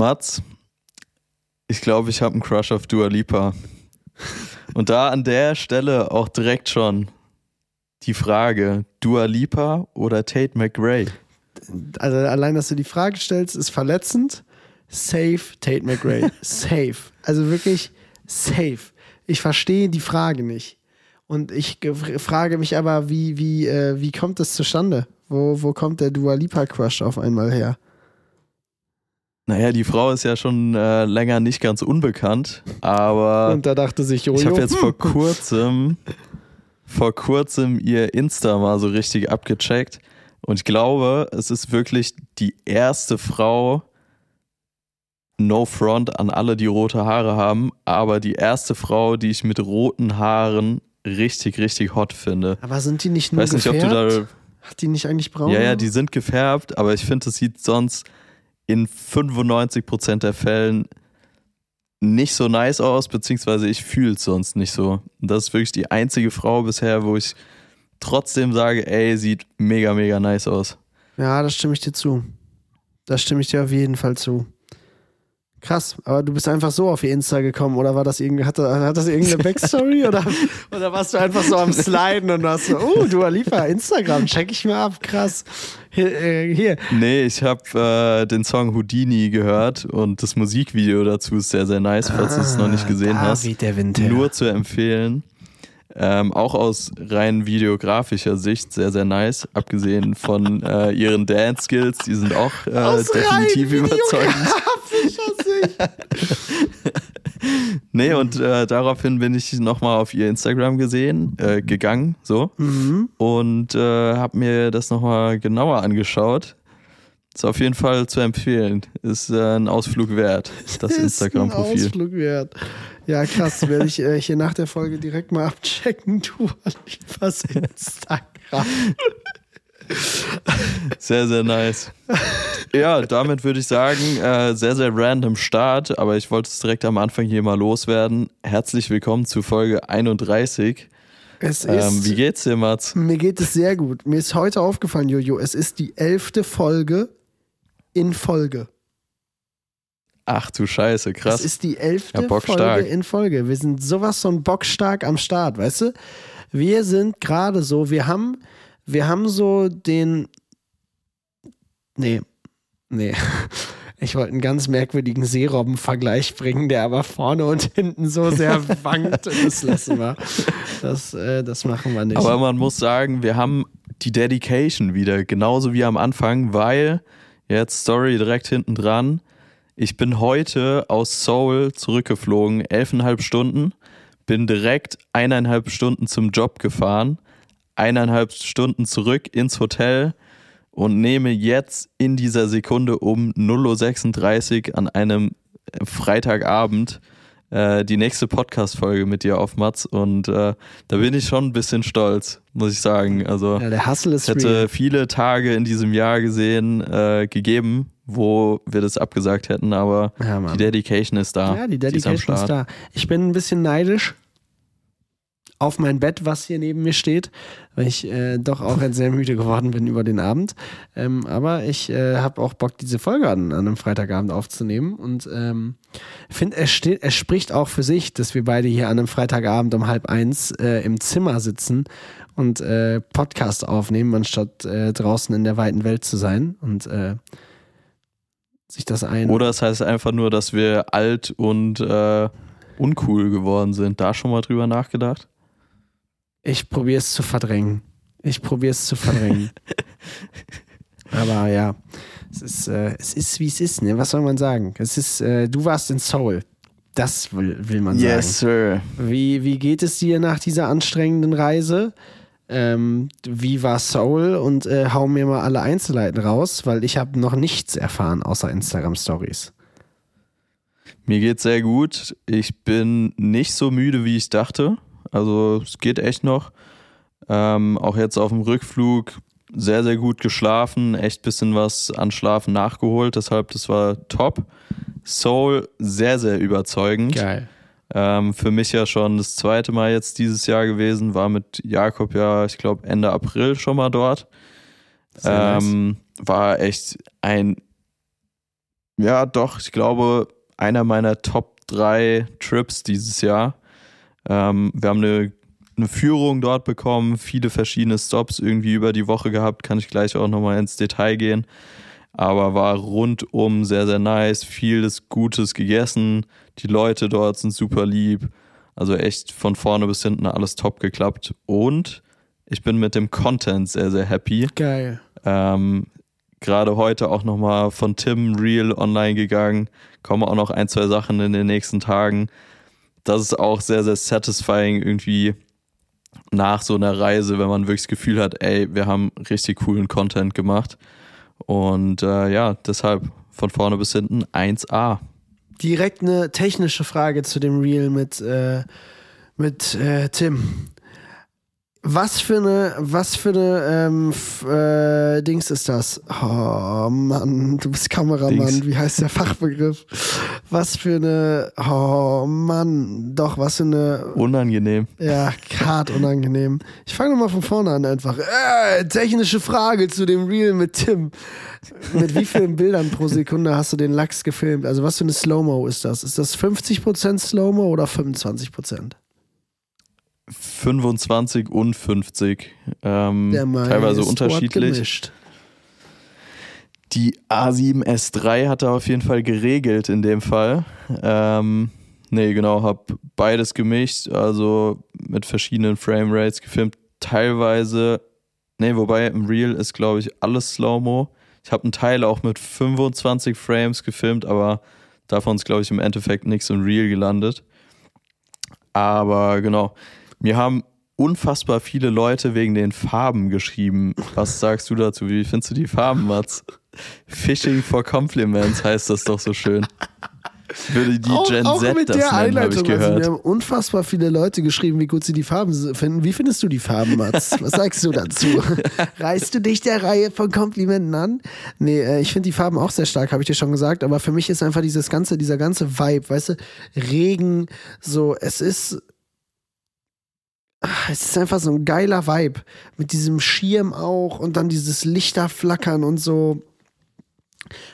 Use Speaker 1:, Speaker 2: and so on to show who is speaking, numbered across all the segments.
Speaker 1: Mats, ich glaube, ich habe einen Crush auf Dua Lipa. Und da an der Stelle auch direkt schon die Frage, Dua Lipa oder Tate McRae?
Speaker 2: Also allein, dass du die Frage stellst, ist verletzend. Safe Tate McRae. safe. Also wirklich safe. Ich verstehe die Frage nicht. Und ich frage mich aber, wie, wie, äh, wie kommt das zustande? Wo, wo kommt der Dua Lipa Crush auf einmal her?
Speaker 1: Naja, die Frau ist ja schon äh, länger nicht ganz unbekannt, aber.
Speaker 2: Und da dachte sich
Speaker 1: Jojo. Ich habe jetzt vor kurzem, vor kurzem ihr Insta mal so richtig abgecheckt. Und ich glaube, es ist wirklich die erste Frau, No Front an alle, die rote Haare haben, aber die erste Frau, die ich mit roten Haaren richtig, richtig hot finde.
Speaker 2: Aber sind die nicht nur Weiß nicht, gefärbt? ob du da. Hat die nicht eigentlich braun?
Speaker 1: Ja, ja, die sind gefärbt, aber ich finde, es sieht sonst in 95% der Fällen nicht so nice aus, beziehungsweise ich fühle es sonst nicht so. Das ist wirklich die einzige Frau bisher, wo ich trotzdem sage, ey, sieht mega, mega nice aus.
Speaker 2: Ja, das stimme ich dir zu. Das stimme ich dir auf jeden Fall zu. Krass, aber du bist einfach so auf ihr Insta gekommen oder war das irgendwie, hat, hat das irgendeine Backstory oder, oder warst du einfach so am Sliden und hast so, oh, du Alifa, Instagram, check ich mal ab, krass. Hier. Äh, hier.
Speaker 1: Nee, ich habe äh, den Song Houdini gehört und das Musikvideo dazu ist sehr, sehr nice, falls ah, du es noch nicht gesehen David hast.
Speaker 2: Der Winter.
Speaker 1: Nur zu empfehlen. Ähm, auch aus rein videografischer Sicht sehr, sehr nice. Abgesehen von äh, ihren Dance-Skills, die sind auch äh, definitiv überzeugend. nee, und äh, daraufhin bin ich nochmal auf ihr Instagram gesehen, äh, gegangen, so. Mhm. Und äh, habe mir das nochmal genauer angeschaut. Ist auf jeden Fall zu empfehlen. Ist äh, ein Ausflug wert, das Instagram-Profil.
Speaker 2: Ausflug wert. Ja, krass. Werde ich äh, hier nach der Folge direkt mal abchecken. Du was Instagram.
Speaker 1: Sehr, sehr nice. Ja, damit würde ich sagen, äh, sehr, sehr random Start, aber ich wollte es direkt am Anfang hier mal loswerden. Herzlich willkommen zu Folge 31. Es ähm, ist, wie geht's dir, Mats?
Speaker 2: Mir geht es sehr gut. Mir ist heute aufgefallen, Jojo, es ist die elfte Folge in Folge.
Speaker 1: Ach du Scheiße, krass.
Speaker 2: Das ist die elfte ja, Folge in Folge. Wir sind sowas von bockstark am Start, weißt du? Wir sind gerade so, wir haben, wir haben so den. Nee, nee. Ich wollte einen ganz merkwürdigen Seerobben-Vergleich bringen, der aber vorne und hinten so sehr wankt. Das lassen wir. Das, äh, das machen wir nicht.
Speaker 1: Aber man muss sagen, wir haben die Dedication wieder, genauso wie am Anfang, weil jetzt Story direkt hinten dran. Ich bin heute aus Seoul zurückgeflogen, elfeinhalb Stunden, bin direkt eineinhalb Stunden zum Job gefahren, eineinhalb Stunden zurück ins Hotel und nehme jetzt in dieser Sekunde um 0.36 Uhr an einem Freitagabend äh, die nächste Podcast-Folge mit dir auf, Mats. Und äh, da bin ich schon ein bisschen stolz, muss ich sagen. Also,
Speaker 2: ja, der Hustle ist
Speaker 1: hätte real. viele Tage in diesem Jahr gesehen, äh, gegeben, wo wir das abgesagt hätten, aber ja, die Dedication ist da.
Speaker 2: Ja, die Dedication ist, ist da. Ich bin ein bisschen neidisch auf mein Bett, was hier neben mir steht, weil ich äh, doch auch sehr müde geworden bin über den Abend. Ähm, aber ich äh, habe auch Bock, diese Folge an, an einem Freitagabend aufzunehmen und ähm, finde, es, es spricht auch für sich, dass wir beide hier an einem Freitagabend um halb eins äh, im Zimmer sitzen und äh, Podcast aufnehmen, anstatt äh, draußen in der weiten Welt zu sein und äh, sich das ein.
Speaker 1: Oder es heißt einfach nur, dass wir alt und äh, uncool geworden sind. Da schon mal drüber nachgedacht?
Speaker 2: Ich probiere es zu verdrängen. Ich probiere es zu verdrängen. Aber ja, es ist, äh, es ist wie es ist, ne? Was soll man sagen? Es ist, äh, du warst in Seoul. Das will, will man sagen.
Speaker 1: Yes, sir.
Speaker 2: Wie, wie geht es dir nach dieser anstrengenden Reise? Ähm, wie war Soul? Und äh, hau mir mal alle Einzelheiten raus, weil ich habe noch nichts erfahren außer Instagram-Stories.
Speaker 1: Mir geht's sehr gut. Ich bin nicht so müde, wie ich dachte. Also es geht echt noch. Ähm, auch jetzt auf dem Rückflug sehr, sehr gut geschlafen, echt bisschen was an Schlafen nachgeholt, deshalb das war top. Soul sehr, sehr überzeugend.
Speaker 2: Geil.
Speaker 1: Ähm, für mich ja schon das zweite Mal jetzt dieses Jahr gewesen, war mit Jakob ja, ich glaube, Ende April schon mal dort. Ähm, nice. War echt ein ja, doch, ich glaube, einer meiner Top 3 Trips dieses Jahr. Ähm, wir haben eine, eine Führung dort bekommen, viele verschiedene Stops irgendwie über die Woche gehabt, kann ich gleich auch nochmal ins Detail gehen. Aber war rundum sehr, sehr nice, vieles Gutes gegessen. Die Leute dort sind super lieb. Also echt von vorne bis hinten alles top geklappt. Und ich bin mit dem Content sehr, sehr happy.
Speaker 2: Geil.
Speaker 1: Ähm, Gerade heute auch nochmal von Tim Real online gegangen. Kommen auch noch ein, zwei Sachen in den nächsten Tagen. Das ist auch sehr, sehr satisfying irgendwie nach so einer Reise, wenn man wirklich das Gefühl hat, ey, wir haben richtig coolen Content gemacht. Und äh, ja, deshalb von vorne bis hinten 1A.
Speaker 2: Direkt eine technische Frage zu dem Reel mit, äh, mit äh, Tim. Was für eine, was für eine ähm, f- äh, Dings ist das? Oh Mann, du bist Kameramann.
Speaker 1: Dings.
Speaker 2: Wie heißt der Fachbegriff? Was für eine, oh Mann, doch, was für eine,
Speaker 1: Unangenehm.
Speaker 2: ja, hart unangenehm. Ich fange nochmal von vorne an einfach. Äh, technische Frage zu dem Reel mit Tim. Mit wie vielen Bildern pro Sekunde hast du den Lachs gefilmt? Also was für eine Slow-Mo ist das? Ist das 50% Slow-Mo oder 25%?
Speaker 1: 25 und 50. Ähm, teilweise unterschiedlich.
Speaker 2: gemischt.
Speaker 1: Die A7S3 hat er auf jeden Fall geregelt in dem Fall. Ähm, nee, genau, hab beides gemischt, also mit verschiedenen Framerates gefilmt. Teilweise, nee, wobei im Real ist, glaube ich, alles Slow-Mo. Ich habe einen Teil auch mit 25 Frames gefilmt, aber davon ist, glaube ich, im Endeffekt nichts im Real gelandet. Aber genau, mir haben unfassbar viele Leute wegen den Farben geschrieben. Was sagst du dazu? Wie findest du die Farben, Mats? Fishing for Compliments heißt das doch so schön. Würde die
Speaker 2: Auch,
Speaker 1: Gen
Speaker 2: auch
Speaker 1: Z
Speaker 2: mit
Speaker 1: das
Speaker 2: der
Speaker 1: nennen, habe ich.
Speaker 2: Also
Speaker 1: gehört.
Speaker 2: mir haben unfassbar viele Leute geschrieben, wie gut sie die Farben finden. Wie findest du die Farben, Mats? Was sagst du dazu? Reißt du dich der Reihe von Komplimenten an? Nee, äh, ich finde die Farben auch sehr stark, habe ich dir schon gesagt. Aber für mich ist einfach dieses ganze, dieser ganze Vibe, weißt du, Regen, so, es ist. Es ist einfach so ein geiler Vibe. Mit diesem Schirm auch und dann dieses Lichterflackern und so.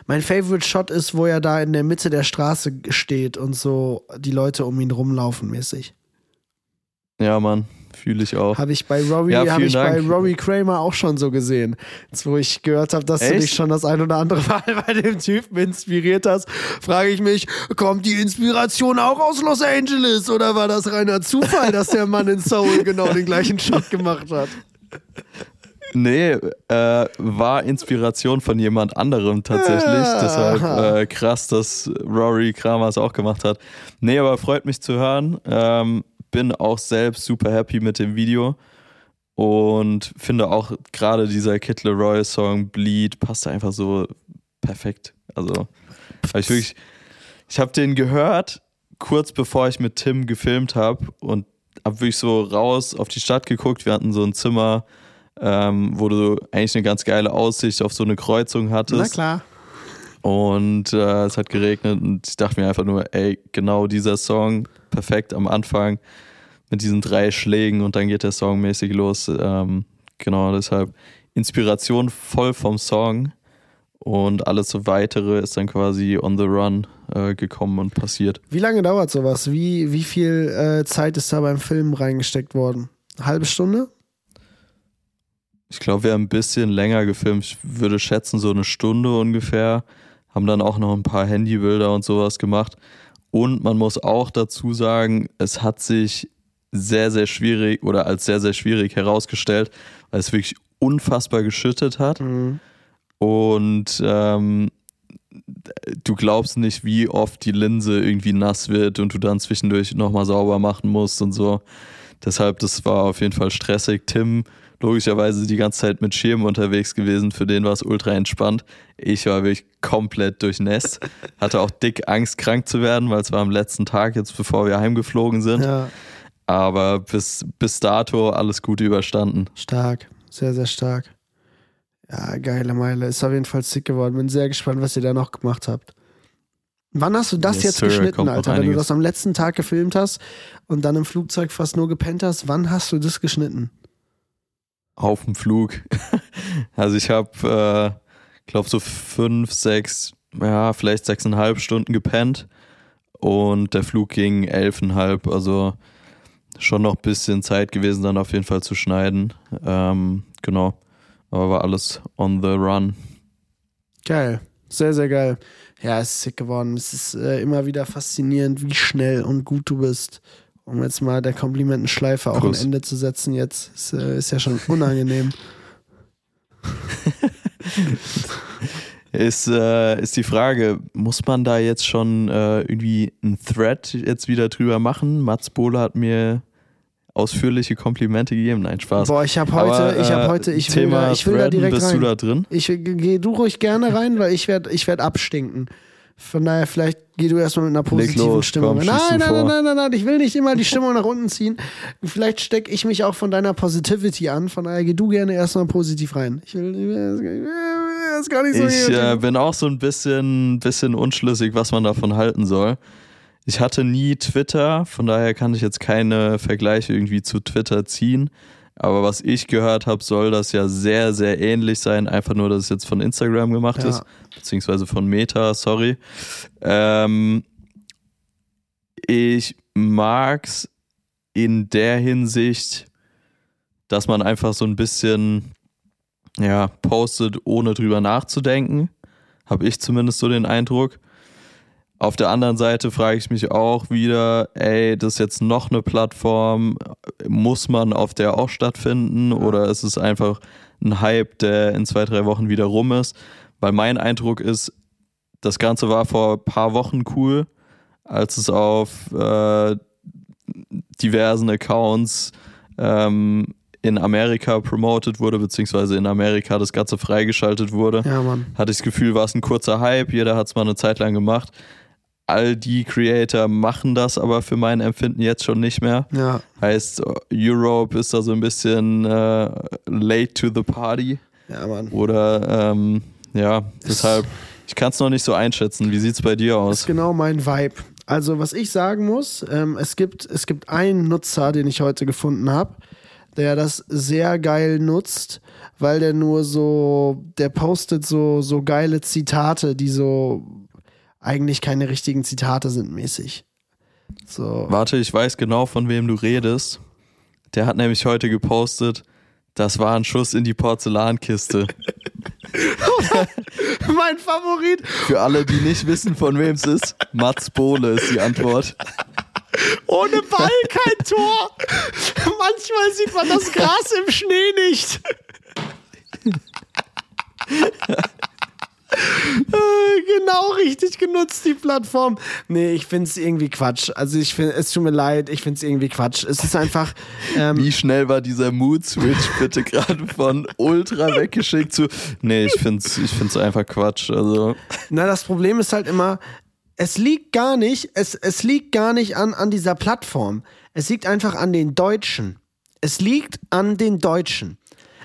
Speaker 2: Mein Favorite Shot ist, wo er da in der Mitte der Straße steht und so die Leute um ihn rumlaufen mäßig.
Speaker 1: Ja, Mann, fühle ich auch.
Speaker 2: Habe ich bei Rory,
Speaker 1: Ja,
Speaker 2: habe ich bei
Speaker 1: Dank.
Speaker 2: Rory Kramer auch schon so gesehen. Jetzt, wo ich gehört habe, dass du
Speaker 1: Echt?
Speaker 2: dich schon das ein oder andere Mal bei dem Typen inspiriert hast, frage ich mich, kommt die Inspiration auch aus Los Angeles oder war das reiner Zufall, dass der Mann in Soul genau den gleichen Shot gemacht hat?
Speaker 1: Nee, äh, war Inspiration von jemand anderem tatsächlich.
Speaker 2: Ah.
Speaker 1: Deshalb äh, krass, dass Rory Kramer es auch gemacht hat. Nee, aber freut mich zu hören. Ähm, bin auch selbst super happy mit dem Video. Und finde auch gerade dieser Kid Leroy Song Bleed passt einfach so perfekt. Also, hab ich wirklich, ich habe den gehört, kurz bevor ich mit Tim gefilmt habe und hab wirklich so raus auf die Stadt geguckt. Wir hatten so ein Zimmer, ähm, wo du eigentlich eine ganz geile Aussicht auf so eine Kreuzung hattest.
Speaker 2: Na klar.
Speaker 1: Und äh, es hat geregnet und ich dachte mir einfach nur, ey, genau dieser Song, perfekt am Anfang mit diesen drei Schlägen und dann geht der Song mäßig los. Ähm, genau, deshalb Inspiration voll vom Song und alles so weitere ist dann quasi on the run äh, gekommen und passiert.
Speaker 2: Wie lange dauert sowas? Wie, wie viel äh, Zeit ist da beim Film reingesteckt worden? Eine halbe Stunde?
Speaker 1: Ich glaube, wir haben ein bisschen länger gefilmt. Ich würde schätzen, so eine Stunde ungefähr. Haben dann auch noch ein paar Handybilder und sowas gemacht. Und man muss auch dazu sagen, es hat sich sehr, sehr schwierig oder als sehr, sehr schwierig herausgestellt, weil es wirklich unfassbar geschüttet hat.
Speaker 2: Mhm.
Speaker 1: Und ähm, du glaubst nicht, wie oft die Linse irgendwie nass wird und du dann zwischendurch nochmal sauber machen musst und so. Deshalb, das war auf jeden Fall stressig. Tim, logischerweise die ganze Zeit mit Schirm unterwegs gewesen, für den war es ultra entspannt. Ich war wirklich komplett durchnässt. Hatte auch dick Angst, krank zu werden, weil es war am letzten Tag, jetzt bevor wir heimgeflogen sind.
Speaker 2: Ja,
Speaker 1: Aber bis, bis dato alles gut überstanden.
Speaker 2: stark. Sehr, sehr stark. Ja, geile Meile. Ist auf jeden Fall sick geworden. Bin sehr gespannt, was ihr da noch gemacht habt. Wann hast du das
Speaker 1: Yes,
Speaker 2: jetzt
Speaker 1: sir,
Speaker 2: geschnitten, Alter? Wenn du das am letzten Tag gefilmt hast und dann im Flugzeug fast nur gepennt hast, wann hast du das geschnitten?
Speaker 1: auf dem Flug. Also ich habe, äh, glaube so fünf, sechs ja, vielleicht sechseinhalb Stunden gepennt und der Flug ging elfeinhalb, also schon noch ein bisschen Zeit gewesen, dann auf jeden Fall zu schneiden. Ähm, genau, aber war alles on the run.
Speaker 2: Geil, sehr, sehr geil. Ja, es ist sick geworden. Es ist äh, immer wieder faszinierend, wie schnell und gut du bist. Um jetzt mal der Komplimentenschleife auch
Speaker 1: Prost.
Speaker 2: ein Ende zu setzen jetzt. Ist, äh, ist ja schon unangenehm.
Speaker 1: Ist, äh, ist die Frage, muss man da jetzt schon äh, irgendwie einen Thread jetzt wieder drüber machen? Mats Bohle hat mir ausführliche Komplimente gegeben. Nein, Spaß.
Speaker 2: Boah, ich habe heute,
Speaker 1: Aber,
Speaker 2: ich habe
Speaker 1: äh,
Speaker 2: heute, ich will,
Speaker 1: Thema
Speaker 2: da, ich will da direkt
Speaker 1: bist
Speaker 2: rein.
Speaker 1: du da drin?
Speaker 2: Ich geh du ruhig gerne rein, weil ich werde ich werd abstinken. Von daher, vielleicht geh du erstmal mit einer positiven
Speaker 1: los,
Speaker 2: Stimmung.
Speaker 1: komm,
Speaker 2: nein, nein, nein, nein, nein, nein, ich will nicht immer die Stimmung nach unten ziehen. Vielleicht stecke ich mich auch von deiner Positivity an. Von daher, geh du gerne erstmal positiv rein. Ich will, ich will das gar nicht so
Speaker 1: Ich äh, bin auch so ein bisschen, bisschen unschlüssig, was man davon halten soll. Ich hatte nie Twitter, von daher kann ich jetzt keine Vergleiche irgendwie zu Twitter ziehen. Aber was ich gehört habe, soll das ja sehr, sehr ähnlich sein. Einfach nur, dass es jetzt von Instagram gemacht
Speaker 2: Ja.
Speaker 1: ist, beziehungsweise von Meta, sorry. Ähm, ich mag's in der Hinsicht, dass man einfach so ein bisschen ja, postet, ohne drüber nachzudenken. Habe ich zumindest so den Eindruck. Auf der anderen Seite frage ich mich auch wieder, ey, das ist jetzt noch eine Plattform, muss man auf der auch stattfinden oder ist es einfach ein Hype, der in zwei, drei Wochen wieder rum ist? Weil mein Eindruck ist, das Ganze war vor ein paar Wochen cool, als es auf äh, diversen Accounts ähm, in Amerika promoted wurde, beziehungsweise in Amerika das Ganze freigeschaltet wurde
Speaker 2: Ja, Mann.
Speaker 1: hatte ich das Gefühl, war es ein kurzer Hype, jeder hat es mal eine Zeit lang gemacht. All die Creator machen das aber für mein Empfinden jetzt schon nicht mehr.
Speaker 2: Ja.
Speaker 1: Heißt, Europe ist da so ein bisschen äh, late to the party.
Speaker 2: Ja, Mann.
Speaker 1: Oder ähm, ja, deshalb, ich kann es noch nicht so einschätzen. Wie sieht es bei dir
Speaker 2: Das
Speaker 1: aus?
Speaker 2: ist genau mein Vibe. Also, was ich sagen muss, ähm, es, gibt, es gibt einen Nutzer, den ich heute gefunden habe, der das sehr geil nutzt, weil der nur so, der postet so, so geile Zitate, die so eigentlich keine richtigen Zitate sind, mäßig. So.
Speaker 1: Warte, ich weiß genau, von wem du redest. Der hat nämlich heute gepostet, das war ein Schuss in die Porzellankiste.
Speaker 2: mein Favorit.
Speaker 1: Für alle, die nicht wissen, von wem es ist, Mats Bohle ist die Antwort.
Speaker 2: Ohne Ball kein Tor. Manchmal sieht man das Gras im Schnee nicht. Äh, genau richtig genutzt, die Plattform. Nee, ich finde es irgendwie Quatsch. Also ich finde, es tut mir leid, ich finde es irgendwie Quatsch. Es ist einfach, ähm,
Speaker 1: Wie schnell war dieser Mood-Switch bitte gerade von ultra weggeschickt zu. Nee, ich find's, ich find's einfach Quatsch. Also,
Speaker 2: na, das Problem ist halt immer, es liegt gar nicht, es, es liegt gar nicht an, an dieser Plattform. Es liegt einfach an den Deutschen. Es liegt an den Deutschen.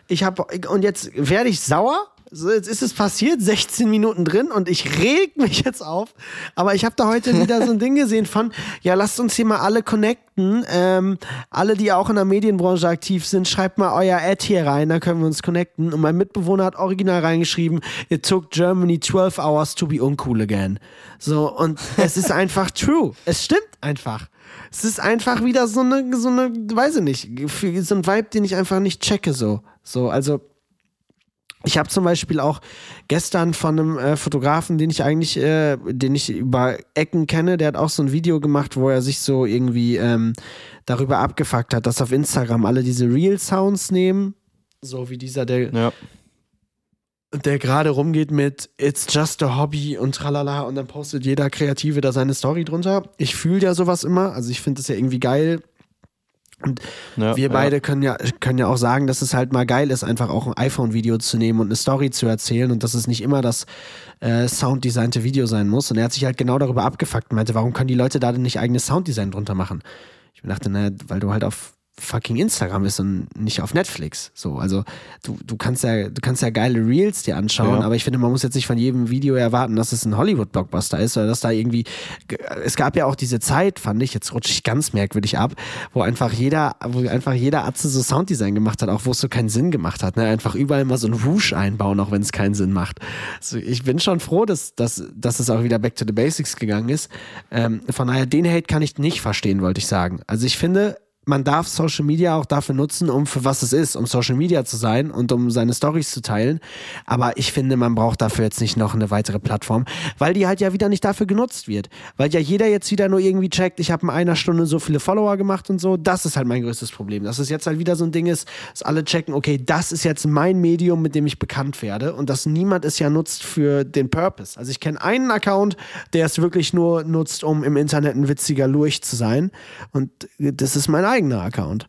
Speaker 2: Ich habe und jetzt werde ich sauer. So, jetzt ist es passiert, 16 Minuten drin und ich reg mich jetzt auf. Aber ich habe da heute wieder so ein Ding gesehen von, ja, lasst uns hier mal alle connecten. Ähm, alle, die auch in der Medienbranche aktiv sind, schreibt mal euer Ad hier rein, da können wir uns connecten. Und mein Mitbewohner hat original reingeschrieben, it took Germany 12 hours to be uncool again. So, und es ist einfach true. Es stimmt einfach. Es ist einfach wieder so eine, so eine, weiß ich nicht, so ein Vibe, den ich einfach nicht checke, so. So, also, ich habe zum Beispiel auch gestern von einem äh, Fotografen, den ich eigentlich, äh, den ich über Ecken kenne, der hat auch so ein Video gemacht, wo er sich so irgendwie ähm, darüber abgefuckt hat, dass auf Instagram alle diese Real-Sounds nehmen. So wie dieser, der,
Speaker 1: ja.
Speaker 2: der gerade rumgeht mit It's just a hobby und tralala und dann postet jeder Kreative da seine Story drunter. Ich fühle ja sowas immer, also ich finde es ja irgendwie geil.
Speaker 1: Ja
Speaker 2: Wir
Speaker 1: ja.
Speaker 2: beide können ja, können ja auch sagen, dass es halt mal geil ist, einfach auch ein iPhone-Video zu nehmen und eine Story zu erzählen und dass es nicht immer das äh, sounddesignte Video sein muss. Und er hat sich halt genau darüber abgefuckt und meinte, warum können die Leute da denn nicht eigenes Sounddesign drunter machen? Ich mir dachte, naja, weil du halt auf fucking Instagram ist und nicht auf Netflix. So, also du, du kannst ja, du kannst ja geile Reels dir anschauen,
Speaker 1: Ja.
Speaker 2: aber ich finde, man muss jetzt nicht von jedem Video erwarten, dass es ein Hollywood-Blockbuster ist oder dass da irgendwie. Es gab ja auch diese Zeit, fand ich, jetzt rutsche ich ganz merkwürdig ab, wo einfach jeder, wo einfach jeder Atze so Sounddesign gemacht hat, auch wo es so keinen Sinn gemacht hat. Ne? Einfach überall mal so ein Whoosh einbauen, auch wenn es keinen Sinn macht. Also ich bin schon froh, dass, dass, dass es auch wieder back to the basics gegangen ist. Ähm, von daher, den Hate kann ich nicht verstehen, wollte ich sagen. Also ich finde, man darf Social Media auch dafür nutzen, um für was es ist, um Social Media zu sein und um seine Stories zu teilen. Aber ich finde, man braucht dafür jetzt nicht noch eine weitere Plattform, weil die halt ja wieder nicht dafür genutzt wird. Weil ja jeder jetzt wieder nur irgendwie checkt, ich habe in einer Stunde so viele Follower gemacht und so. Das ist halt mein größtes Problem. Dass es jetzt halt wieder so ein Ding ist, dass alle checken, okay, das ist jetzt mein Medium, mit dem ich bekannt werde und dass niemand es ja nutzt für den Purpose. Also ich kenne einen Account, der es wirklich nur nutzt, um im Internet ein witziger Lurch zu sein. Und das ist mein eigener Account.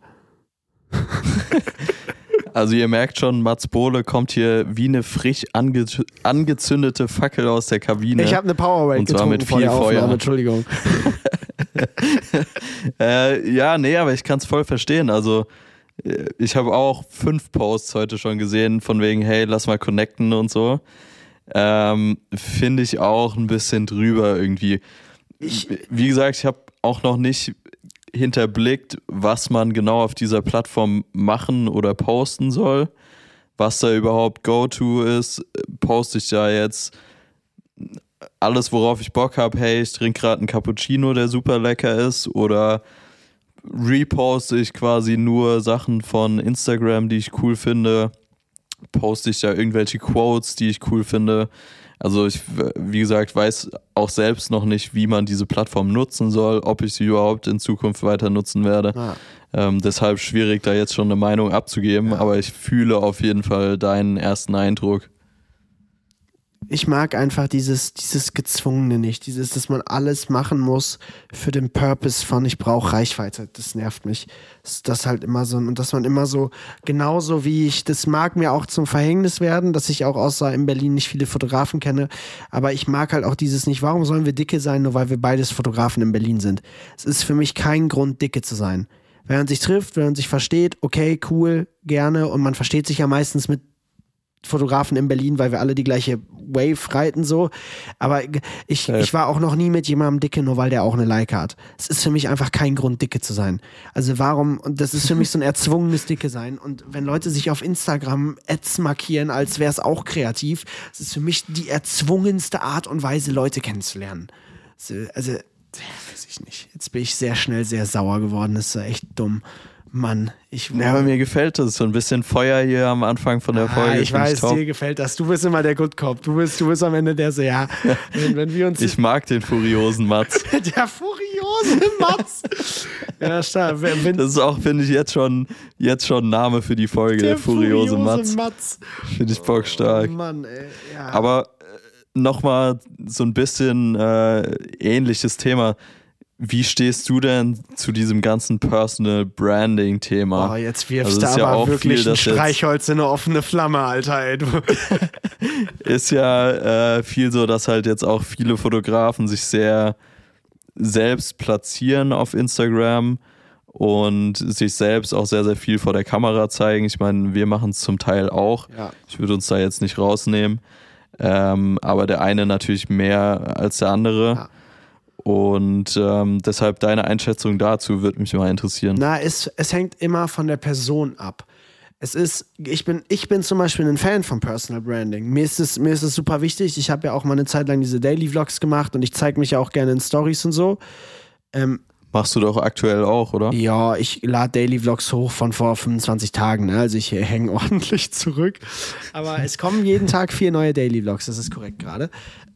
Speaker 1: Also ihr merkt schon, Mats Bohle kommt hier wie eine frisch ange angezündete Fackel aus der Kabine.
Speaker 2: Ich habe eine Powerade
Speaker 1: Und zwar mit viel Feuer.
Speaker 2: Entschuldigung.
Speaker 1: Äh, ja, nee, aber ich kann es voll verstehen. Also äh, ich habe auch fünf Posts heute schon gesehen, von wegen, hey, lass mal connecten und so. Ähm, Finde ich auch ein bisschen drüber irgendwie.
Speaker 2: Ich-
Speaker 1: Wie gesagt, ich habe auch noch nicht hinterblickt, was man genau auf dieser Plattform machen oder posten soll. Was da überhaupt Go-To ist, poste ich da jetzt alles, worauf ich Bock habe, hey, ich trinke gerade einen Cappuccino, der super lecker ist, oder reposte ich quasi nur Sachen von Instagram, die ich cool finde, poste ich da irgendwelche Quotes, die ich cool finde. Also ich, wie gesagt, weiß auch selbst noch nicht, wie man diese Plattform nutzen soll, ob ich sie überhaupt in Zukunft weiter nutzen werde.
Speaker 2: Ah.
Speaker 1: Ähm, deshalb schwierig, da jetzt schon eine Meinung abzugeben, aber ich fühle auf jeden Fall deinen ersten Eindruck.
Speaker 2: Ich mag einfach dieses, dieses Gezwungene nicht, dieses, dass man alles machen muss für den Purpose von ich brauche Reichweite. Das nervt mich. Das, das halt immer so, und dass man immer so, genauso wie ich, das mag mir auch zum Verhängnis werden, dass ich auch außer in Berlin nicht viele Fotografen kenne, aber ich mag halt auch dieses nicht, warum sollen wir dicke sein, nur weil wir beides Fotografen in Berlin sind. Es ist für mich kein Grund, dicke zu sein. Wenn man sich trifft, wenn man sich versteht, okay, cool, gerne, und man versteht sich ja meistens mit Fotografen in Berlin, weil wir alle die gleiche Wave reiten so. Aber ich,
Speaker 1: Ja.
Speaker 2: ich war auch noch nie mit jemandem dicke, nur weil der auch eine Leica hat. Es ist für mich einfach kein Grund, dicke zu sein. Also warum, und das ist für mich so ein erzwungenes Dicke sein. Und wenn Leute sich auf Instagram Ads markieren, als wäre es auch kreativ, das ist für mich die erzwungenste Art und Weise, Leute kennenzulernen. Also, also weiß ich nicht. Jetzt bin ich sehr schnell sehr sauer geworden. Das ist echt dumm. Mann, ich
Speaker 1: Ja, aber mir gefällt das. So ein bisschen Feuer hier am Anfang von der Folge.
Speaker 2: Ah, ich
Speaker 1: Find
Speaker 2: weiß, dir gefällt das. Du bist immer der Good Cop. Du bist, du bist am Ende der so, ja, wenn, wenn wir uns.
Speaker 1: Ich mag den furiosen Mats.
Speaker 2: der furiose Matz. ja, stark. Wenn,
Speaker 1: Das ist auch, finde ich, jetzt schon, jetzt schon Name für die Folge, der, furiose, Mats.
Speaker 2: Matz.
Speaker 1: Finde ich bockstark.
Speaker 2: Oh Mann, ey. Ja.
Speaker 1: Aber äh, nochmal so ein bisschen äh, ähnliches Thema. Wie stehst du denn zu diesem ganzen Personal Branding Thema?
Speaker 2: Oh, jetzt wirfst
Speaker 1: Also
Speaker 2: du
Speaker 1: ist ja
Speaker 2: aber
Speaker 1: auch
Speaker 2: wirklich
Speaker 1: viel,
Speaker 2: ein Streichholz in eine offene Flamme, Alter, ey.
Speaker 1: Ist ja äh, viel so, dass halt jetzt auch viele Fotografen sich sehr selbst platzieren auf Instagram und sich selbst auch sehr, sehr viel vor der Kamera zeigen. Ich meine, wir machen es zum Teil auch.
Speaker 2: Ja.
Speaker 1: Ich würde uns da jetzt nicht rausnehmen. Ähm, aber der eine natürlich mehr als der andere.
Speaker 2: Ja.
Speaker 1: Und ähm, deshalb deine Einschätzung dazu würde mich mal interessieren.
Speaker 2: Na, es, es hängt immer von der Person ab. Es ist, ich bin, ich bin zum Beispiel ein Fan von Personal Branding. Mir ist es, mir ist es super wichtig. Ich habe ja auch mal eine Zeit lang diese Daily Vlogs gemacht und ich zeige mich ja auch gerne in Stories und so. Ähm,
Speaker 1: Machst du doch aktuell auch, oder?
Speaker 2: ja, ich lade Daily Vlogs hoch von vor 25 Tagen, ne? also ich hänge ordentlich zurück. Aber es kommen jeden Tag vier neue Daily Vlogs, das ist korrekt gerade.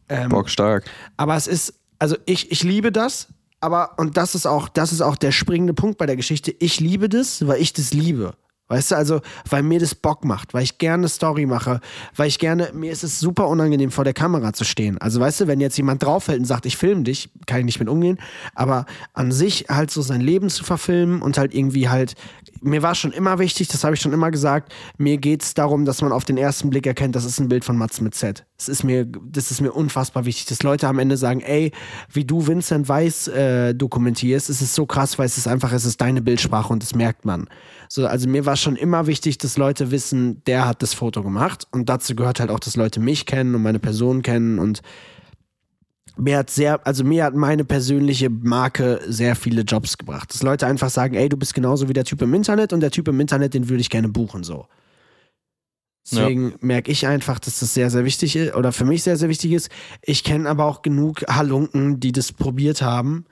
Speaker 2: Ähm,
Speaker 1: Bockstark.
Speaker 2: aber es ist, also ich, ich liebe das, aber, und das ist auch, das ist auch der springende Punkt bei der Geschichte. Ich liebe das, weil ich das liebe. Weißt du, also, weil mir das Bock macht, weil ich gerne Story mache, weil ich gerne, mir ist es super unangenehm, vor der Kamera zu stehen. Also, weißt du, wenn jetzt jemand draufhält und sagt, ich filme dich, kann ich nicht mit umgehen. Aber an sich halt so sein Leben zu verfilmen und halt irgendwie halt, mir war schon immer wichtig, das habe ich schon immer gesagt, mir geht es darum, dass man auf den ersten Blick erkennt, das ist ein Bild von Mats mit Z. Das ist mir, das ist mir unfassbar wichtig, dass Leute am Ende sagen, ey, wie du Vincent Weiss äh, dokumentierst, es ist so krass, weil es ist einfach, es ist deine Bildsprache und das merkt man. So, also mir war schon immer wichtig, dass Leute wissen, der hat das Foto gemacht und dazu gehört halt auch, dass Leute mich kennen und meine Person kennen und mir hat sehr, also mir hat meine persönliche Marke sehr viele Jobs gebracht. Dass Leute einfach sagen, ey, du bist genauso wie der Typ im Internet und der Typ im Internet, den würde ich gerne buchen, so. Deswegen ja. merke ich einfach, dass das sehr, sehr wichtig ist oder für mich sehr, sehr wichtig ist. Ich kenne aber auch genug Halunken, die das probiert haben.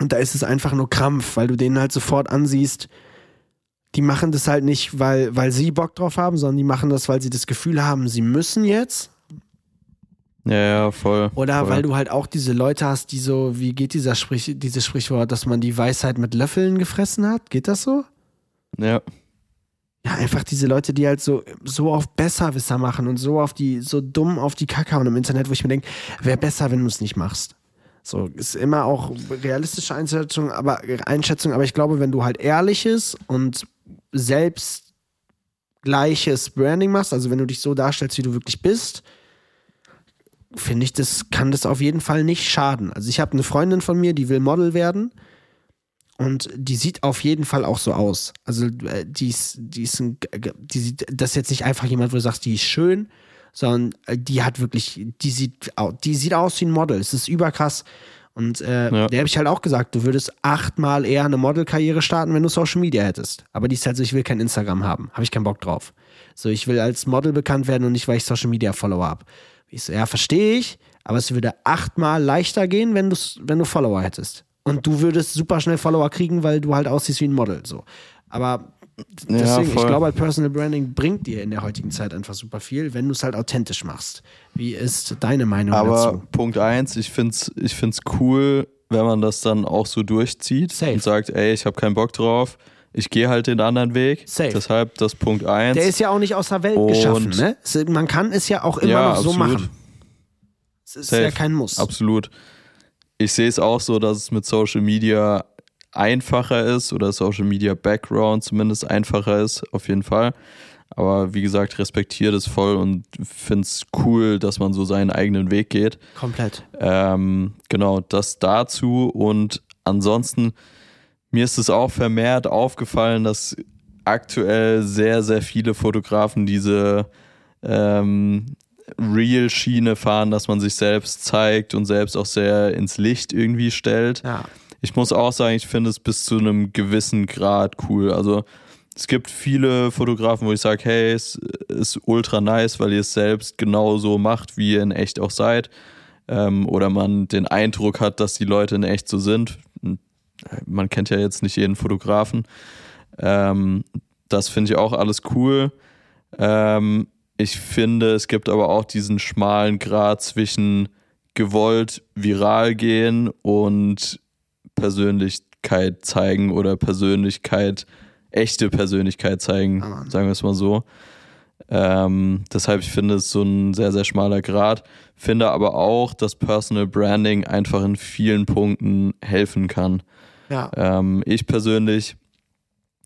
Speaker 2: Und da ist es einfach nur Krampf, weil du denen halt sofort ansiehst, die machen das halt nicht, weil, weil sie Bock drauf haben, sondern die machen das, weil sie das Gefühl haben, sie müssen jetzt.
Speaker 1: Ja, ja, voll.
Speaker 2: Oder
Speaker 1: voll.
Speaker 2: weil du halt auch diese Leute hast, die so, wie geht dieser Sprich, dieses Sprichwort, dass man die Weisheit mit Löffeln gefressen hat? Geht das so?
Speaker 1: Ja.
Speaker 2: Ja, einfach diese Leute, die halt so, so auf Besserwisser machen und so auf die, so dumm auf die Kacke und im Internet, wo ich mir denke, wäre besser, wenn du es nicht machst. So, ist immer auch realistische Einschätzung, aber Einschätzung, aber ich glaube, wenn du halt ehrliches und selbst gleiches Branding machst, also wenn du dich so darstellst, wie du wirklich bist, finde ich, das kann das auf jeden Fall nicht schaden. Also ich habe eine Freundin von mir, die will Model werden und die sieht auf jeden Fall auch so aus. Also äh, die ist, die ist ein, die sieht, das ist jetzt nicht einfach jemand, wo du sagst, die ist schön, sondern äh, die hat wirklich, die sieht, die sieht aus wie ein Model. Es ist überkrass. Und äh, ja. der habe ich halt auch gesagt, du würdest achtmal eher eine Modelkarriere starten, wenn du Social Media hättest. Aber die ist halt so, ich will kein Instagram haben. Habe ich keinen Bock drauf. So, ich will als Model bekannt werden und nicht, weil ich Social Media Follower habe. Ich so, ja, verstehe ich, aber es würde achtmal leichter gehen, wenn, wenn du Follower hättest. Und du würdest super schnell Follower kriegen, weil du halt aussiehst wie ein Model. So. Aber deswegen, ja, ich glaube halt, Personal Branding bringt dir in der heutigen Zeit einfach super viel, wenn du es halt authentisch machst. Wie ist deine Meinung
Speaker 1: aber
Speaker 2: dazu?
Speaker 1: Aber Punkt eins, ich finde es ich find's cool, wenn man das dann auch so durchzieht Safe. und sagt, ey, ich habe keinen Bock drauf. Ich gehe halt den anderen Weg. Safe. Deshalb das Punkt 1.
Speaker 2: Der ist ja auch nicht aus der Welt und geschaffen, ne? Man kann es ja auch immer ja, noch so absolut. machen. Es ist Safe. ja kein Muss.
Speaker 1: Absolut. Ich sehe es auch so, dass es mit Social Media einfacher ist oder Social Media Background zumindest einfacher ist, auf jeden Fall. Aber wie gesagt, respektiere das voll und finde es cool, dass man so seinen eigenen Weg geht.
Speaker 2: Komplett.
Speaker 1: Ähm, genau, das dazu. Und ansonsten mir ist es auch vermehrt aufgefallen, dass aktuell sehr, sehr viele Fotografen diese ähm, Real-Schiene fahren, dass man sich selbst zeigt und selbst auch sehr ins Licht irgendwie stellt.
Speaker 2: Ja.
Speaker 1: Ich muss auch sagen, ich finde es bis zu einem gewissen Grad cool. Also es gibt viele Fotografen, wo ich sage, hey, es ist ultra nice, weil ihr es selbst genauso macht, wie ihr in echt auch seid. Ähm, oder man den Eindruck hat, dass die Leute in echt so sind man kennt ja jetzt nicht jeden Fotografen. Ähm, das finde ich auch alles cool. Ähm, ich finde, es gibt aber auch diesen schmalen Grad zwischen gewollt viral gehen und Persönlichkeit zeigen oder Persönlichkeit, echte Persönlichkeit zeigen, ah, sagen wir es mal so. Ähm, deshalb, ich finde es so ein sehr, sehr schmaler Grad. Finde aber auch, dass Personal Branding einfach in vielen Punkten helfen kann.
Speaker 2: Ja.
Speaker 1: Ähm, ich persönlich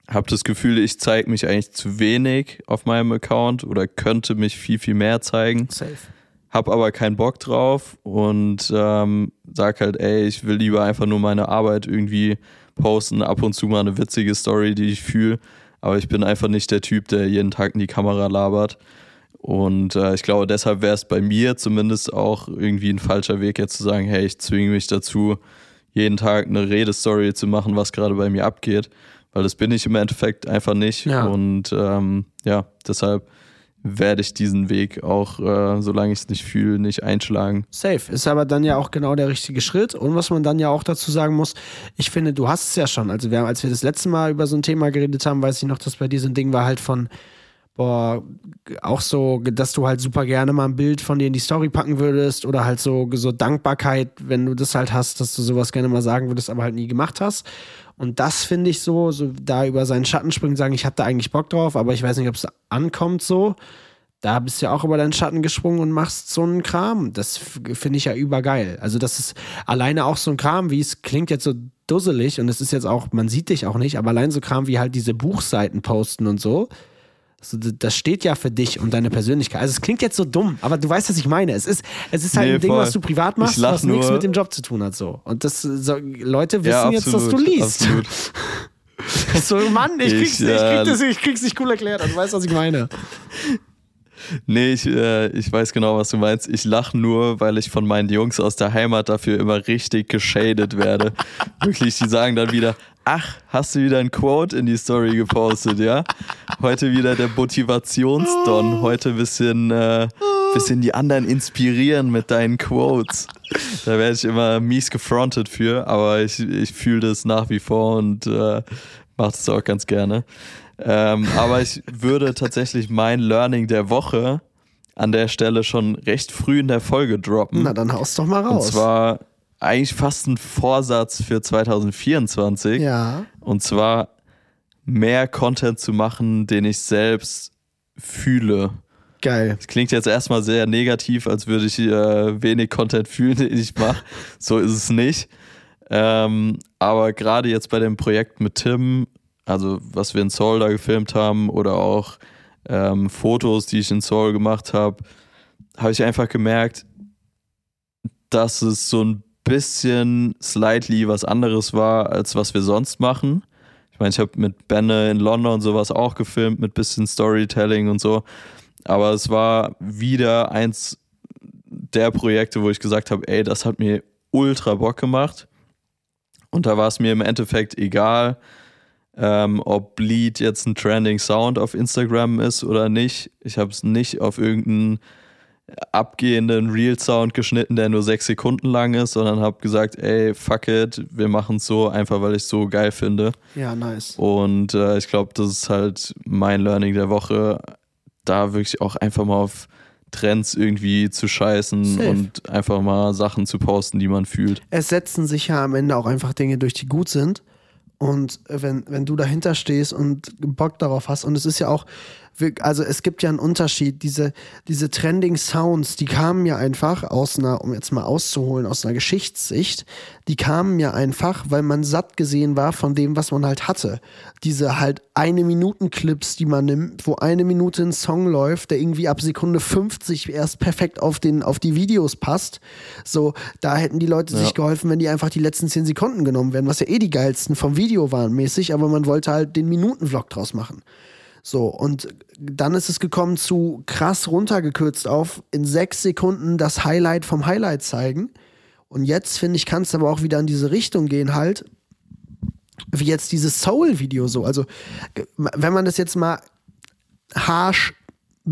Speaker 1: habe das Gefühl, ich zeige mich eigentlich zu wenig auf meinem Account oder könnte mich viel, viel mehr zeigen.
Speaker 2: Safe.
Speaker 1: Hab aber keinen Bock drauf und ähm, sag halt, ey, ich will lieber einfach nur meine Arbeit irgendwie posten, ab und zu mal eine witzige Story, die ich fühle. Aber ich bin einfach nicht der Typ, der jeden Tag in die Kamera labert. Und äh, ich glaube, deshalb wäre es bei mir zumindest auch irgendwie ein falscher Weg, jetzt zu sagen, hey, ich zwinge mich dazu, jeden Tag eine Redestory zu machen, was gerade bei mir abgeht, weil das bin ich im Endeffekt einfach nicht. Ja. Und ähm, ja, deshalb werde ich diesen Weg auch, äh, solange ich es nicht fühle, nicht einschlagen.
Speaker 2: Safe. Ist aber dann ja auch genau der richtige Schritt. Und was man dann ja auch dazu sagen muss, ich finde, du hast es ja schon. Also wir, als wir das letzte Mal über so ein Thema geredet haben, weiß ich noch, dass bei diesem Ding war halt von, boah, auch so, dass du halt super gerne mal ein Bild von dir in die Story packen würdest oder halt so, so Dankbarkeit, wenn du das halt hast, dass du sowas gerne mal sagen würdest, aber halt nie gemacht hast. Und das finde ich so, so da über seinen Schatten springen, sagen, ich habe da eigentlich Bock drauf, aber ich weiß nicht, ob es ankommt so. Da bist du ja auch über deinen Schatten gesprungen und machst so einen Kram. Das finde ich ja übergeil. Also, das ist alleine auch so ein Kram, wie es klingt jetzt so dusselig und es ist jetzt auch, man sieht dich auch nicht, aber allein so Kram wie halt diese Buchseiten posten und so. Das steht ja für dich und deine Persönlichkeit. Also es klingt jetzt so dumm, aber du weißt, was ich meine. Es ist, es ist halt nee, ein Ding, was du privat machst, was nichts mit dem Job zu tun hat. So. Und das so, Leute wissen ja, absolut, jetzt, dass du liest. Absolut. so, Mann, ich krieg's, ich, ich, krieg das, ich krieg's nicht cool erklärt. Also, du weißt, was ich meine.
Speaker 1: Nee, ich, äh, ich weiß genau, was du meinst. Ich lache nur, weil ich von meinen Jungs aus der Heimat dafür immer richtig geschadet werde. Wirklich, die sagen dann wieder, ach, hast du wieder ein Quote in die Story gepostet, ja? Heute wieder der Motivationsdon. Heute ein bisschen, äh, bisschen die anderen inspirieren mit deinen Quotes. Da werde ich immer mies gefrontet für, aber ich, ich fühle das nach wie vor und äh, mache das auch ganz gerne. Ähm, aber ich würde tatsächlich mein Learning der Woche an der Stelle schon recht früh in der Folge droppen.
Speaker 2: Na, dann haust doch mal raus.
Speaker 1: Und zwar eigentlich fast ein Vorsatz für 2024.
Speaker 2: Ja.
Speaker 1: Und zwar mehr Content zu machen, den ich selbst fühle.
Speaker 2: Geil.
Speaker 1: Das klingt jetzt erstmal sehr negativ, als würde ich äh, wenig Content fühlen, den ich mache. So ist es nicht. Ähm, aber gerade jetzt bei dem Projekt mit Tim also was wir in Seoul da gefilmt haben oder auch ähm, Fotos, die ich in Seoul gemacht habe, habe ich einfach gemerkt, dass es so ein bisschen slightly was anderes war, als was wir sonst machen. Ich meine, ich habe mit Benne in London sowas auch gefilmt, mit bisschen Storytelling und so. Aber es war wieder eins der Projekte, wo ich gesagt habe, ey, das hat mir ultra Bock gemacht. Und da war es mir im Endeffekt egal, ähm, ob Lead jetzt ein Trending Sound auf Instagram ist oder nicht. Ich habe es nicht auf irgendeinen abgehenden Real Sound geschnitten, der nur sechs Sekunden lang ist, sondern habe gesagt, ey, fuck it, wir machen es so, einfach weil ich es so geil finde.
Speaker 2: Ja, nice.
Speaker 1: Und äh, ich glaube, das ist halt mein Learning der Woche, da wirklich auch einfach mal auf Trends irgendwie zu scheißen Safe. und einfach mal Sachen zu posten, die man fühlt.
Speaker 2: Es setzen sich ja am Ende auch einfach Dinge durch, die gut sind. Und wenn, wenn du dahinter stehst und Bock darauf hast, und es ist ja auch, also es gibt ja einen Unterschied. Diese, diese Trending Sounds, die kamen ja einfach aus einer, um jetzt mal auszuholen, aus einer Geschichtssicht, die kamen ja einfach, weil man satt gesehen war von dem, was man halt hatte. Diese halt eine Minuten Clips, die man nimmt, wo eine Minute ein Song läuft, der irgendwie ab Sekunde 50 erst perfekt auf den, auf die Videos passt. So, da hätten die Leute ja. sich geholfen, wenn die einfach die letzten 10 Sekunden genommen werden, was ja eh die geilsten vom Video waren mäßig, aber man wollte halt den Minuten-Vlog draus machen. So, und dann ist es gekommen zu krass runtergekürzt auf in sechs Sekunden das Highlight vom Highlight zeigen. Und jetzt, finde ich, kann es aber auch wieder in diese Richtung gehen, halt, wie jetzt dieses Soul-Video so. Also, wenn man das jetzt mal harsh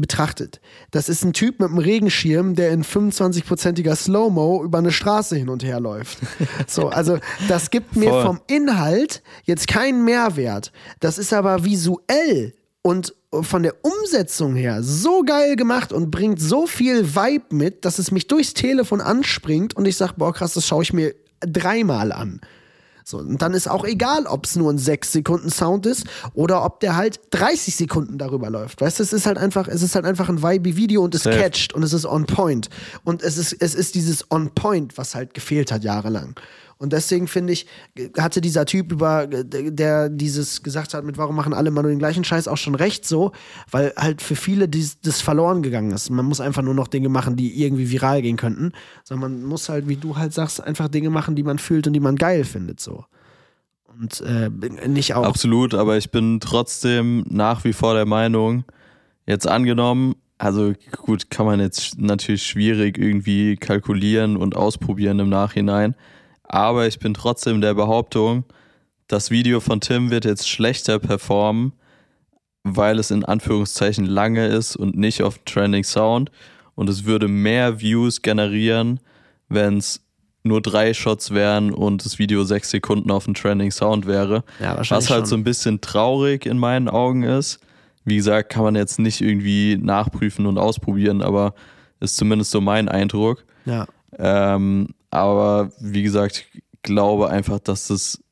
Speaker 2: betrachtet. Das ist ein Typ mit einem Regenschirm, der in 25-prozentiger Slow-Mo über eine Straße hin und her läuft. So, also das gibt mir Voll. vom Inhalt jetzt keinen Mehrwert. Das ist aber visuell und von der Umsetzung her so geil gemacht und bringt so viel Vibe mit, dass es mich durchs Telefon anspringt und ich sage, boah krass, das schaue ich mir dreimal an. So, und dann ist auch egal, ob es nur ein 6 Sekunden Sound ist oder ob der halt 30 Sekunden darüber läuft. Weißt du, es ist halt einfach, es ist halt einfach ein vibe Video und es Safe. catcht und es ist on point. Und es ist, es ist dieses on point, was halt gefehlt hat jahrelang. Und deswegen finde ich, hatte dieser Typ über, der dieses gesagt hat, mit warum machen alle mal nur den gleichen Scheiß, auch schon recht so, weil halt für viele dies, das verloren gegangen ist. Man muss einfach nur noch Dinge machen, die irgendwie viral gehen könnten, sondern man muss halt, wie du halt sagst, einfach Dinge machen, die man fühlt und die man geil findet so. Und äh, nicht auch.
Speaker 1: Absolut, aber ich bin trotzdem nach wie vor der Meinung, jetzt angenommen, also gut, kann man jetzt natürlich schwierig irgendwie kalkulieren und ausprobieren im Nachhinein. Aber ich bin trotzdem der Behauptung, das Video von Tim wird jetzt schlechter performen, weil es in Anführungszeichen lange ist und nicht auf Trending Sound. Und es würde mehr Views generieren, wenn es nur drei Shots wären und das Video sechs Sekunden auf dem Trending Sound wäre.
Speaker 2: Ja,
Speaker 1: was halt
Speaker 2: schon.
Speaker 1: so ein bisschen traurig in meinen Augen ist. Wie gesagt, kann man jetzt nicht irgendwie nachprüfen und ausprobieren, aber ist zumindest so mein Eindruck.
Speaker 2: Ja.
Speaker 1: Ähm, aber wie gesagt, ich glaube einfach, dass das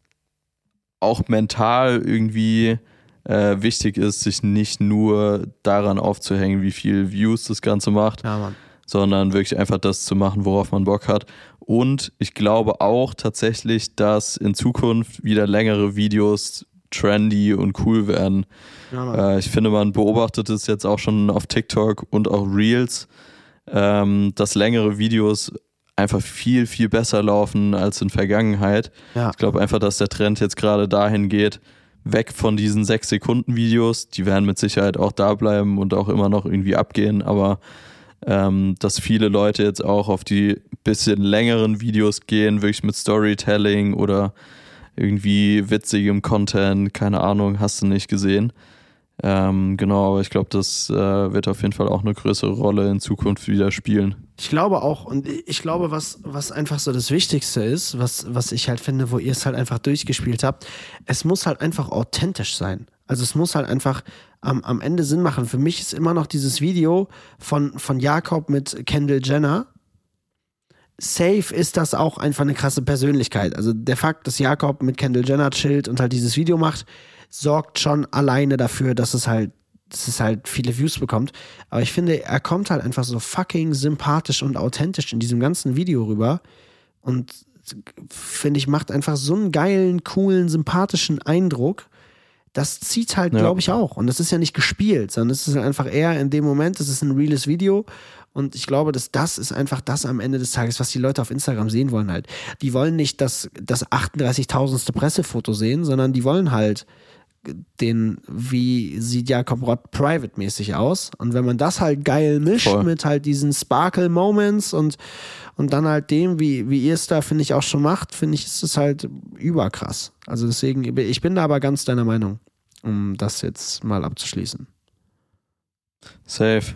Speaker 1: auch mental irgendwie äh, wichtig ist, sich nicht nur daran aufzuhängen, wie viel Views das Ganze macht,
Speaker 2: Ja,
Speaker 1: sondern wirklich einfach das zu machen, worauf man Bock hat. Und ich glaube auch tatsächlich, dass in Zukunft wieder längere Videos trendy und cool werden.
Speaker 2: Ja.
Speaker 1: Äh, ich finde, man beobachtet es jetzt auch schon auf TikTok und auch Reels, ähm, dass längere Videos einfach viel, viel besser laufen als in Vergangenheit.
Speaker 2: ja.
Speaker 1: Ich glaube einfach, dass der Trend jetzt gerade dahin geht, weg von diesen 6-Sekunden-Videos. Die werden mit Sicherheit auch da bleiben und auch immer noch irgendwie abgehen, aber ähm, dass viele Leute jetzt auch auf die bisschen längeren Videos gehen, wirklich mit Storytelling oder irgendwie witzigem Content, keine Ahnung, hast du nicht gesehen. Ähm, genau, aber ich glaube, das äh, wird auf jeden Fall auch eine größere Rolle in Zukunft wieder spielen.
Speaker 2: Ich glaube auch, und ich glaube, was, was einfach so das Wichtigste ist, was, was ich halt finde, wo ihr es halt einfach durchgespielt habt, es muss halt einfach authentisch sein. Also es muss halt einfach am, am Ende Sinn machen. Für mich ist immer noch dieses Video von, von Jakob mit Kendall Jenner. Safe ist das auch einfach eine krasse Persönlichkeit. Also der Fakt, dass Jakob mit Kendall Jenner chillt und halt dieses Video macht, sorgt schon alleine dafür, dass es halt, dass es halt viele Views bekommt. Aber ich finde, er kommt halt einfach so fucking sympathisch und authentisch in diesem ganzen Video rüber. Und finde ich, macht einfach so einen geilen, coolen, sympathischen Eindruck. Das zieht halt,
Speaker 1: Ja.
Speaker 2: glaube ich, auch. Und das ist ja nicht gespielt, sondern es ist halt einfach eher in dem Moment, es ist ein reales Video. Und ich glaube, dass das ist einfach das am Ende des Tages, was die Leute auf Instagram sehen wollen halt. Die wollen nicht das, das 38.000. Pressefoto sehen, sondern die wollen halt den, wie sieht Jakob Rott private-mäßig aus. Und wenn man das halt geil mischt
Speaker 1: Voll.
Speaker 2: mit halt diesen Sparkle-Moments und, und dann halt dem, wie, wie ihr es da, finde ich, auch schon macht, finde ich, ist es halt überkrass. Also deswegen, ich bin da aber ganz deiner Meinung, um das jetzt mal abzuschließen.
Speaker 1: Safe.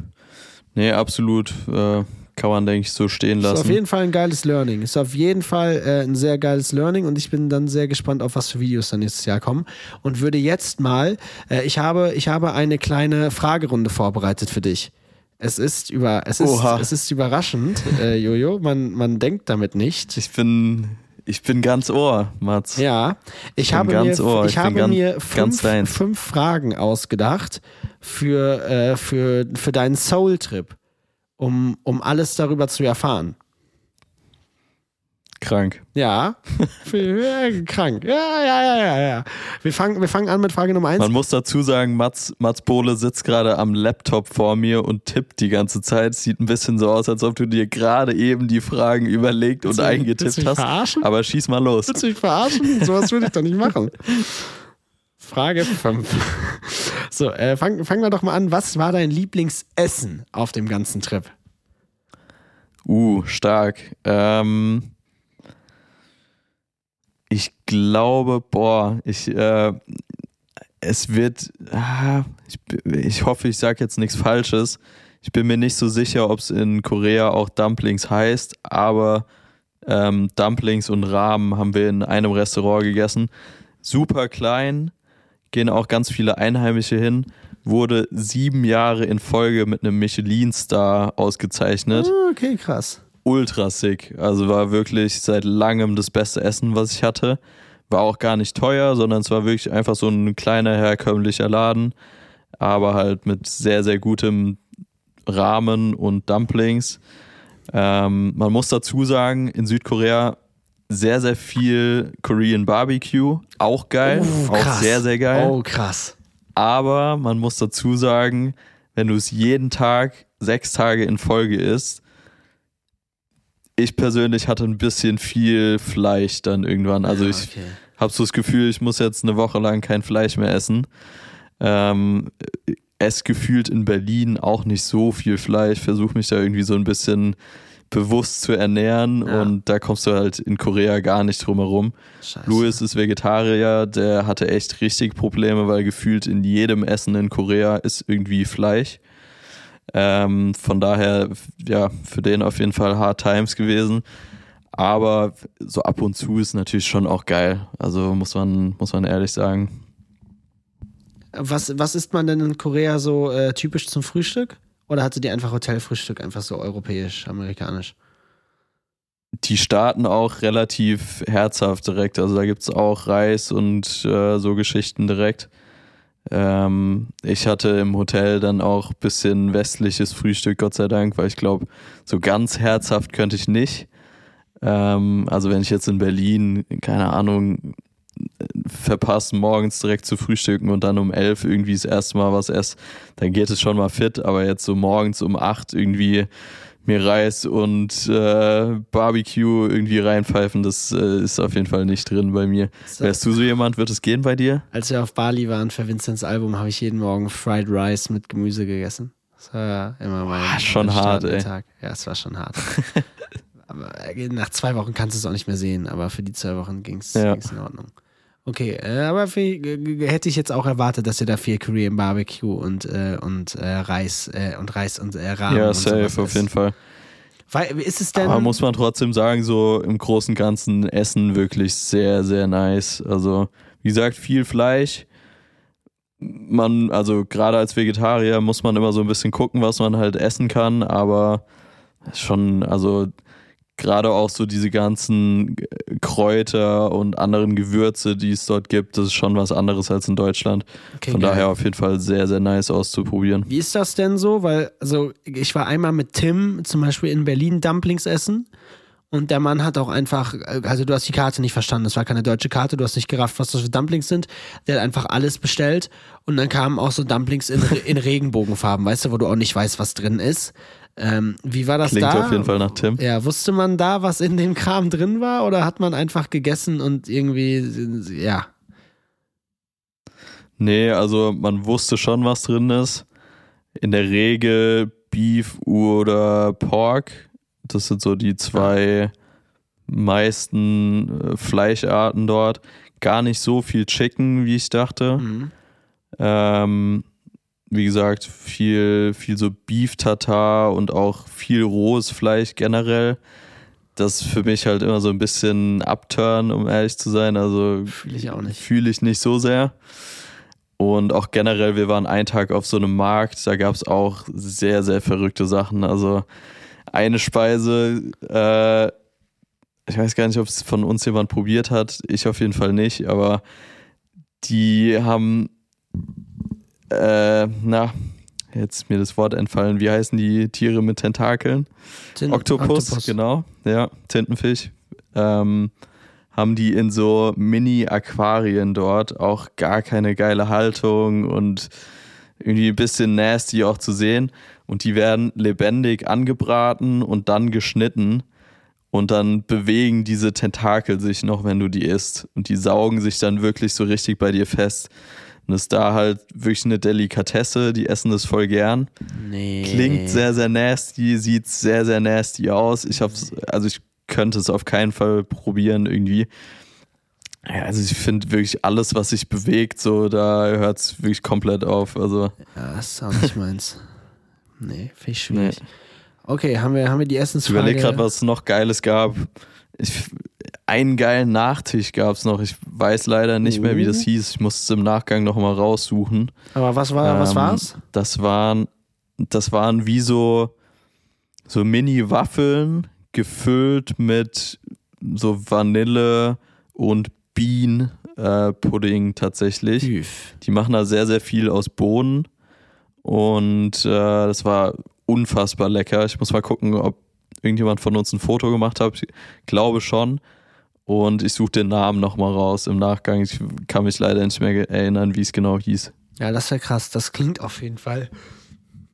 Speaker 1: Nee, absolut. Äh, kann man, denke ich, so stehen
Speaker 2: Ist auf
Speaker 1: lassen.
Speaker 2: jeden Fall ein geiles Learning. Ist auf jeden Fall äh, ein sehr geiles Learning und ich bin dann sehr gespannt, auf was für Videos dann nächstes Jahr kommen. Und würde jetzt mal, äh, ich, habe, ich habe eine kleine Fragerunde vorbereitet für dich. Es ist, über, es ist,
Speaker 1: Oha.
Speaker 2: es ist überraschend, äh, Jojo. Man, man denkt damit nicht.
Speaker 1: Ich bin, ich bin ganz Ohr, Mats.
Speaker 2: Ja, ich
Speaker 1: bin
Speaker 2: habe
Speaker 1: ganz
Speaker 2: mir,
Speaker 1: Ohr,
Speaker 2: ich
Speaker 1: ich
Speaker 2: habe
Speaker 1: ganz-
Speaker 2: mir fünf, fünf Fragen ausgedacht für, äh, für, für deinen Soul-Trip, um, um alles darüber zu erfahren.
Speaker 1: Krank.
Speaker 2: Ja, krank. Ja, ja, ja, ja, ja. Wir fangen, wir fangen an mit Frage Nummer eins.
Speaker 1: Man muss dazu sagen, Mats, Mats Bohle sitzt gerade am Laptop vor mir und tippt die ganze Zeit. Sieht ein bisschen so aus, als ob du dir gerade eben die Fragen überlegt und
Speaker 2: du- willst du
Speaker 1: eingetippt
Speaker 2: mich
Speaker 1: hast.
Speaker 2: verarschen?
Speaker 1: Aber schieß mal los.
Speaker 2: Willst du mich verarschen? Sowas würde ich doch nicht machen. Frage 5. So, äh, fang, fangen wir doch mal an. Was war dein Lieblingsessen auf dem ganzen Trip?
Speaker 1: Uh, stark. Ähm, ich glaube, boah, ich, äh, es wird, ah, ich, ich hoffe, ich sage jetzt nichts Falsches. Ich bin mir nicht so sicher, ob es in Korea auch Dumplings heißt, aber ähm, Dumplings und Ramen haben wir in einem Restaurant gegessen. Super klein, gehen auch ganz viele Einheimische hin. Wurde sieben Jahre in Folge mit einem Michelin-Star ausgezeichnet
Speaker 2: Ah, Okay, krass.
Speaker 1: ultra sick. Also war wirklich seit langem das beste Essen, was ich hatte. War auch gar nicht teuer, sondern es war wirklich einfach so ein kleiner herkömmlicher Laden, aber halt mit sehr, sehr gutem Rahmen und Dumplings. Ähm, man muss dazu sagen, in Südkorea sehr, sehr viel Korean Barbecue. Auch geil.
Speaker 2: Uh,
Speaker 1: auch sehr, sehr geil.
Speaker 2: Oh, krass.
Speaker 1: Aber man muss dazu sagen, wenn du es jeden Tag sechs Tage in Folge isst, ich persönlich hatte ein bisschen viel Fleisch dann irgendwann. Also
Speaker 2: Ja,
Speaker 1: ich
Speaker 2: okay.
Speaker 1: habe so das Gefühl, ich muss jetzt eine Woche lang kein Fleisch mehr essen. Ähm, esse gefühlt in Berlin auch nicht so viel Fleisch, versuche mich da irgendwie so ein bisschen bewusst zu ernähren
Speaker 2: Ja.
Speaker 1: und da kommst du halt in Korea gar nicht drum herum.
Speaker 2: Scheiße.
Speaker 1: Louis ist Vegetarier, der hatte echt richtig Probleme, weil gefühlt in jedem Essen in Korea ist irgendwie Fleisch. Ähm, von daher, ja, für den auf jeden Fall Hard Times gewesen. Aber so ab und zu ist natürlich schon auch geil. Also muss man, muss man ehrlich sagen.
Speaker 2: Was, was isst man denn in Korea so äh, typisch zum Frühstück? Oder hatte die einfach Hotelfrühstück, einfach so europäisch, amerikanisch?
Speaker 1: Die starten auch relativ herzhaft direkt. Also da gibt es auch Reis und äh, so Geschichten direkt. Ähm, ich hatte im Hotel dann auch ein bisschen westliches Frühstück, Gott sei Dank, weil ich glaube, so ganz herzhaft könnte ich nicht. Ähm, also wenn ich jetzt in Berlin, keine Ahnung, verpasse, morgens direkt zu frühstücken und dann um elf irgendwie das erste Mal was esse, dann geht es schon mal fit, aber jetzt so morgens um acht irgendwie mir Reis und äh, Barbecue irgendwie reinpfeifen, das äh, ist auf jeden Fall nicht drin bei mir. So. Wärst du so jemand, wird es gehen bei dir?
Speaker 2: Als wir auf Bali waren für Vincents Album, habe ich jeden Morgen Fried Rice mit Gemüse gegessen. Das war immer mein,
Speaker 1: Boah, schon hart, ey.
Speaker 2: Tag. Ja, es war schon hart. aber äh, nach zwei Wochen kannst du es auch nicht mehr sehen, aber für die zwei Wochen ging es ja. in Ordnung. Okay, äh, aber hätte ich jetzt auch erwartet, dass ihr da viel Korean Barbecue und, äh, und äh, Reis äh, und Reis und äh, Rahmen
Speaker 1: Ja, safe, auf jeden Fall.
Speaker 2: Weil, ist es denn.
Speaker 1: Aber muss man trotzdem sagen, so im Großen und Ganzen Essen wirklich sehr, sehr nice. Also, wie gesagt, viel Fleisch. Man, also gerade als Vegetarier muss man immer so ein bisschen gucken, was man halt essen kann, aber schon, also gerade auch so diese ganzen Kräuter und anderen Gewürze, die es dort gibt, das ist schon was anderes als in Deutschland. Okay, Von geil. daher auf jeden Fall sehr, sehr nice auszuprobieren.
Speaker 2: Wie ist das denn so? Weil, also ich war einmal mit Tim zum Beispiel in Berlin Dumplings essen. Und der Mann hat auch einfach, also du hast die Karte nicht verstanden, das war keine deutsche Karte, du hast nicht gerafft, was das für Dumplings sind. Der hat einfach alles bestellt und dann kamen auch so Dumplings in, in Regenbogenfarben, weißt du, wo du auch nicht weißt, was drin ist. Ähm, wie war das
Speaker 1: Klingt
Speaker 2: da?
Speaker 1: Klingt auf jeden Fall nach Tim.
Speaker 2: Ja, wusste man da, was in dem Kram drin war oder hat man einfach gegessen und irgendwie, ja?
Speaker 1: Nee, also man wusste schon, was drin ist. In der Regel Beef oder Pork. Das sind so die zwei meisten äh, Fleischarten dort. Gar nicht so viel Chicken, wie ich dachte. Mhm. Ähm, wie gesagt, viel, viel so Beef Tartar und auch viel rohes Fleisch generell. Das ist für mich halt immer so ein bisschen Upturn, um ehrlich zu sein. Also
Speaker 2: fühle ich auch nicht.
Speaker 1: Fühle ich nicht so sehr. Und auch generell, wir waren einen Tag auf so einem Markt, da gab es auch sehr, sehr verrückte Sachen. Also eine Speise, äh, ich weiß gar nicht, ob es von uns jemand probiert hat, ich auf jeden Fall nicht, aber die haben äh, na, jetzt mir das Wort entfallen. Wie heißen die Tiere mit Tentakeln?
Speaker 2: Tin
Speaker 1: Oktopus, Octopus. genau. Ja, Tintenfisch. Ähm, haben die in so Mini-Aquarien dort auch gar keine geile Haltung und irgendwie ein bisschen nasty auch zu sehen. Und die werden lebendig angebraten und dann geschnitten. Und dann bewegen diese Tentakel sich noch, wenn du die isst. Und die saugen sich dann wirklich so richtig bei dir fest. Und ist da halt wirklich eine Delikatesse, die essen das voll gern.
Speaker 2: Nee.
Speaker 1: Klingt sehr, sehr nasty, sieht sehr, sehr nasty aus. Ich hab's, also ich könnte es auf keinen Fall probieren irgendwie. Ja, also ich finde wirklich alles, was sich bewegt, so da hört es wirklich komplett auf. Also.
Speaker 2: Ja, das ist auch nicht meins. nee, finde ich schwierig. Nee. Okay, haben wir, haben wir die Essensfrage?
Speaker 1: Ich überlege gerade, was es noch Geiles gab. Ich, einen geilen Nachtisch gab es noch. Ich weiß leider nicht mehr, wie das oh. hieß. Ich muss es im Nachgang nochmal raussuchen.
Speaker 2: Aber was war, ähm, was war's?
Speaker 1: Das waren, das waren wie so, so Mini-Waffeln gefüllt mit so Vanille und Bean-Pudding äh, tatsächlich.
Speaker 2: Üff.
Speaker 1: Die machen da sehr, sehr viel aus Bohnen. Und äh, das war unfassbar lecker. Ich muss mal gucken, ob irgendjemand von uns ein Foto gemacht hat. Ich glaube schon. Und ich suche den Namen nochmal raus im Nachgang. Ich kann mich leider nicht mehr erinnern, wie es genau hieß.
Speaker 2: Ja, das wäre krass. Das klingt auf jeden Fall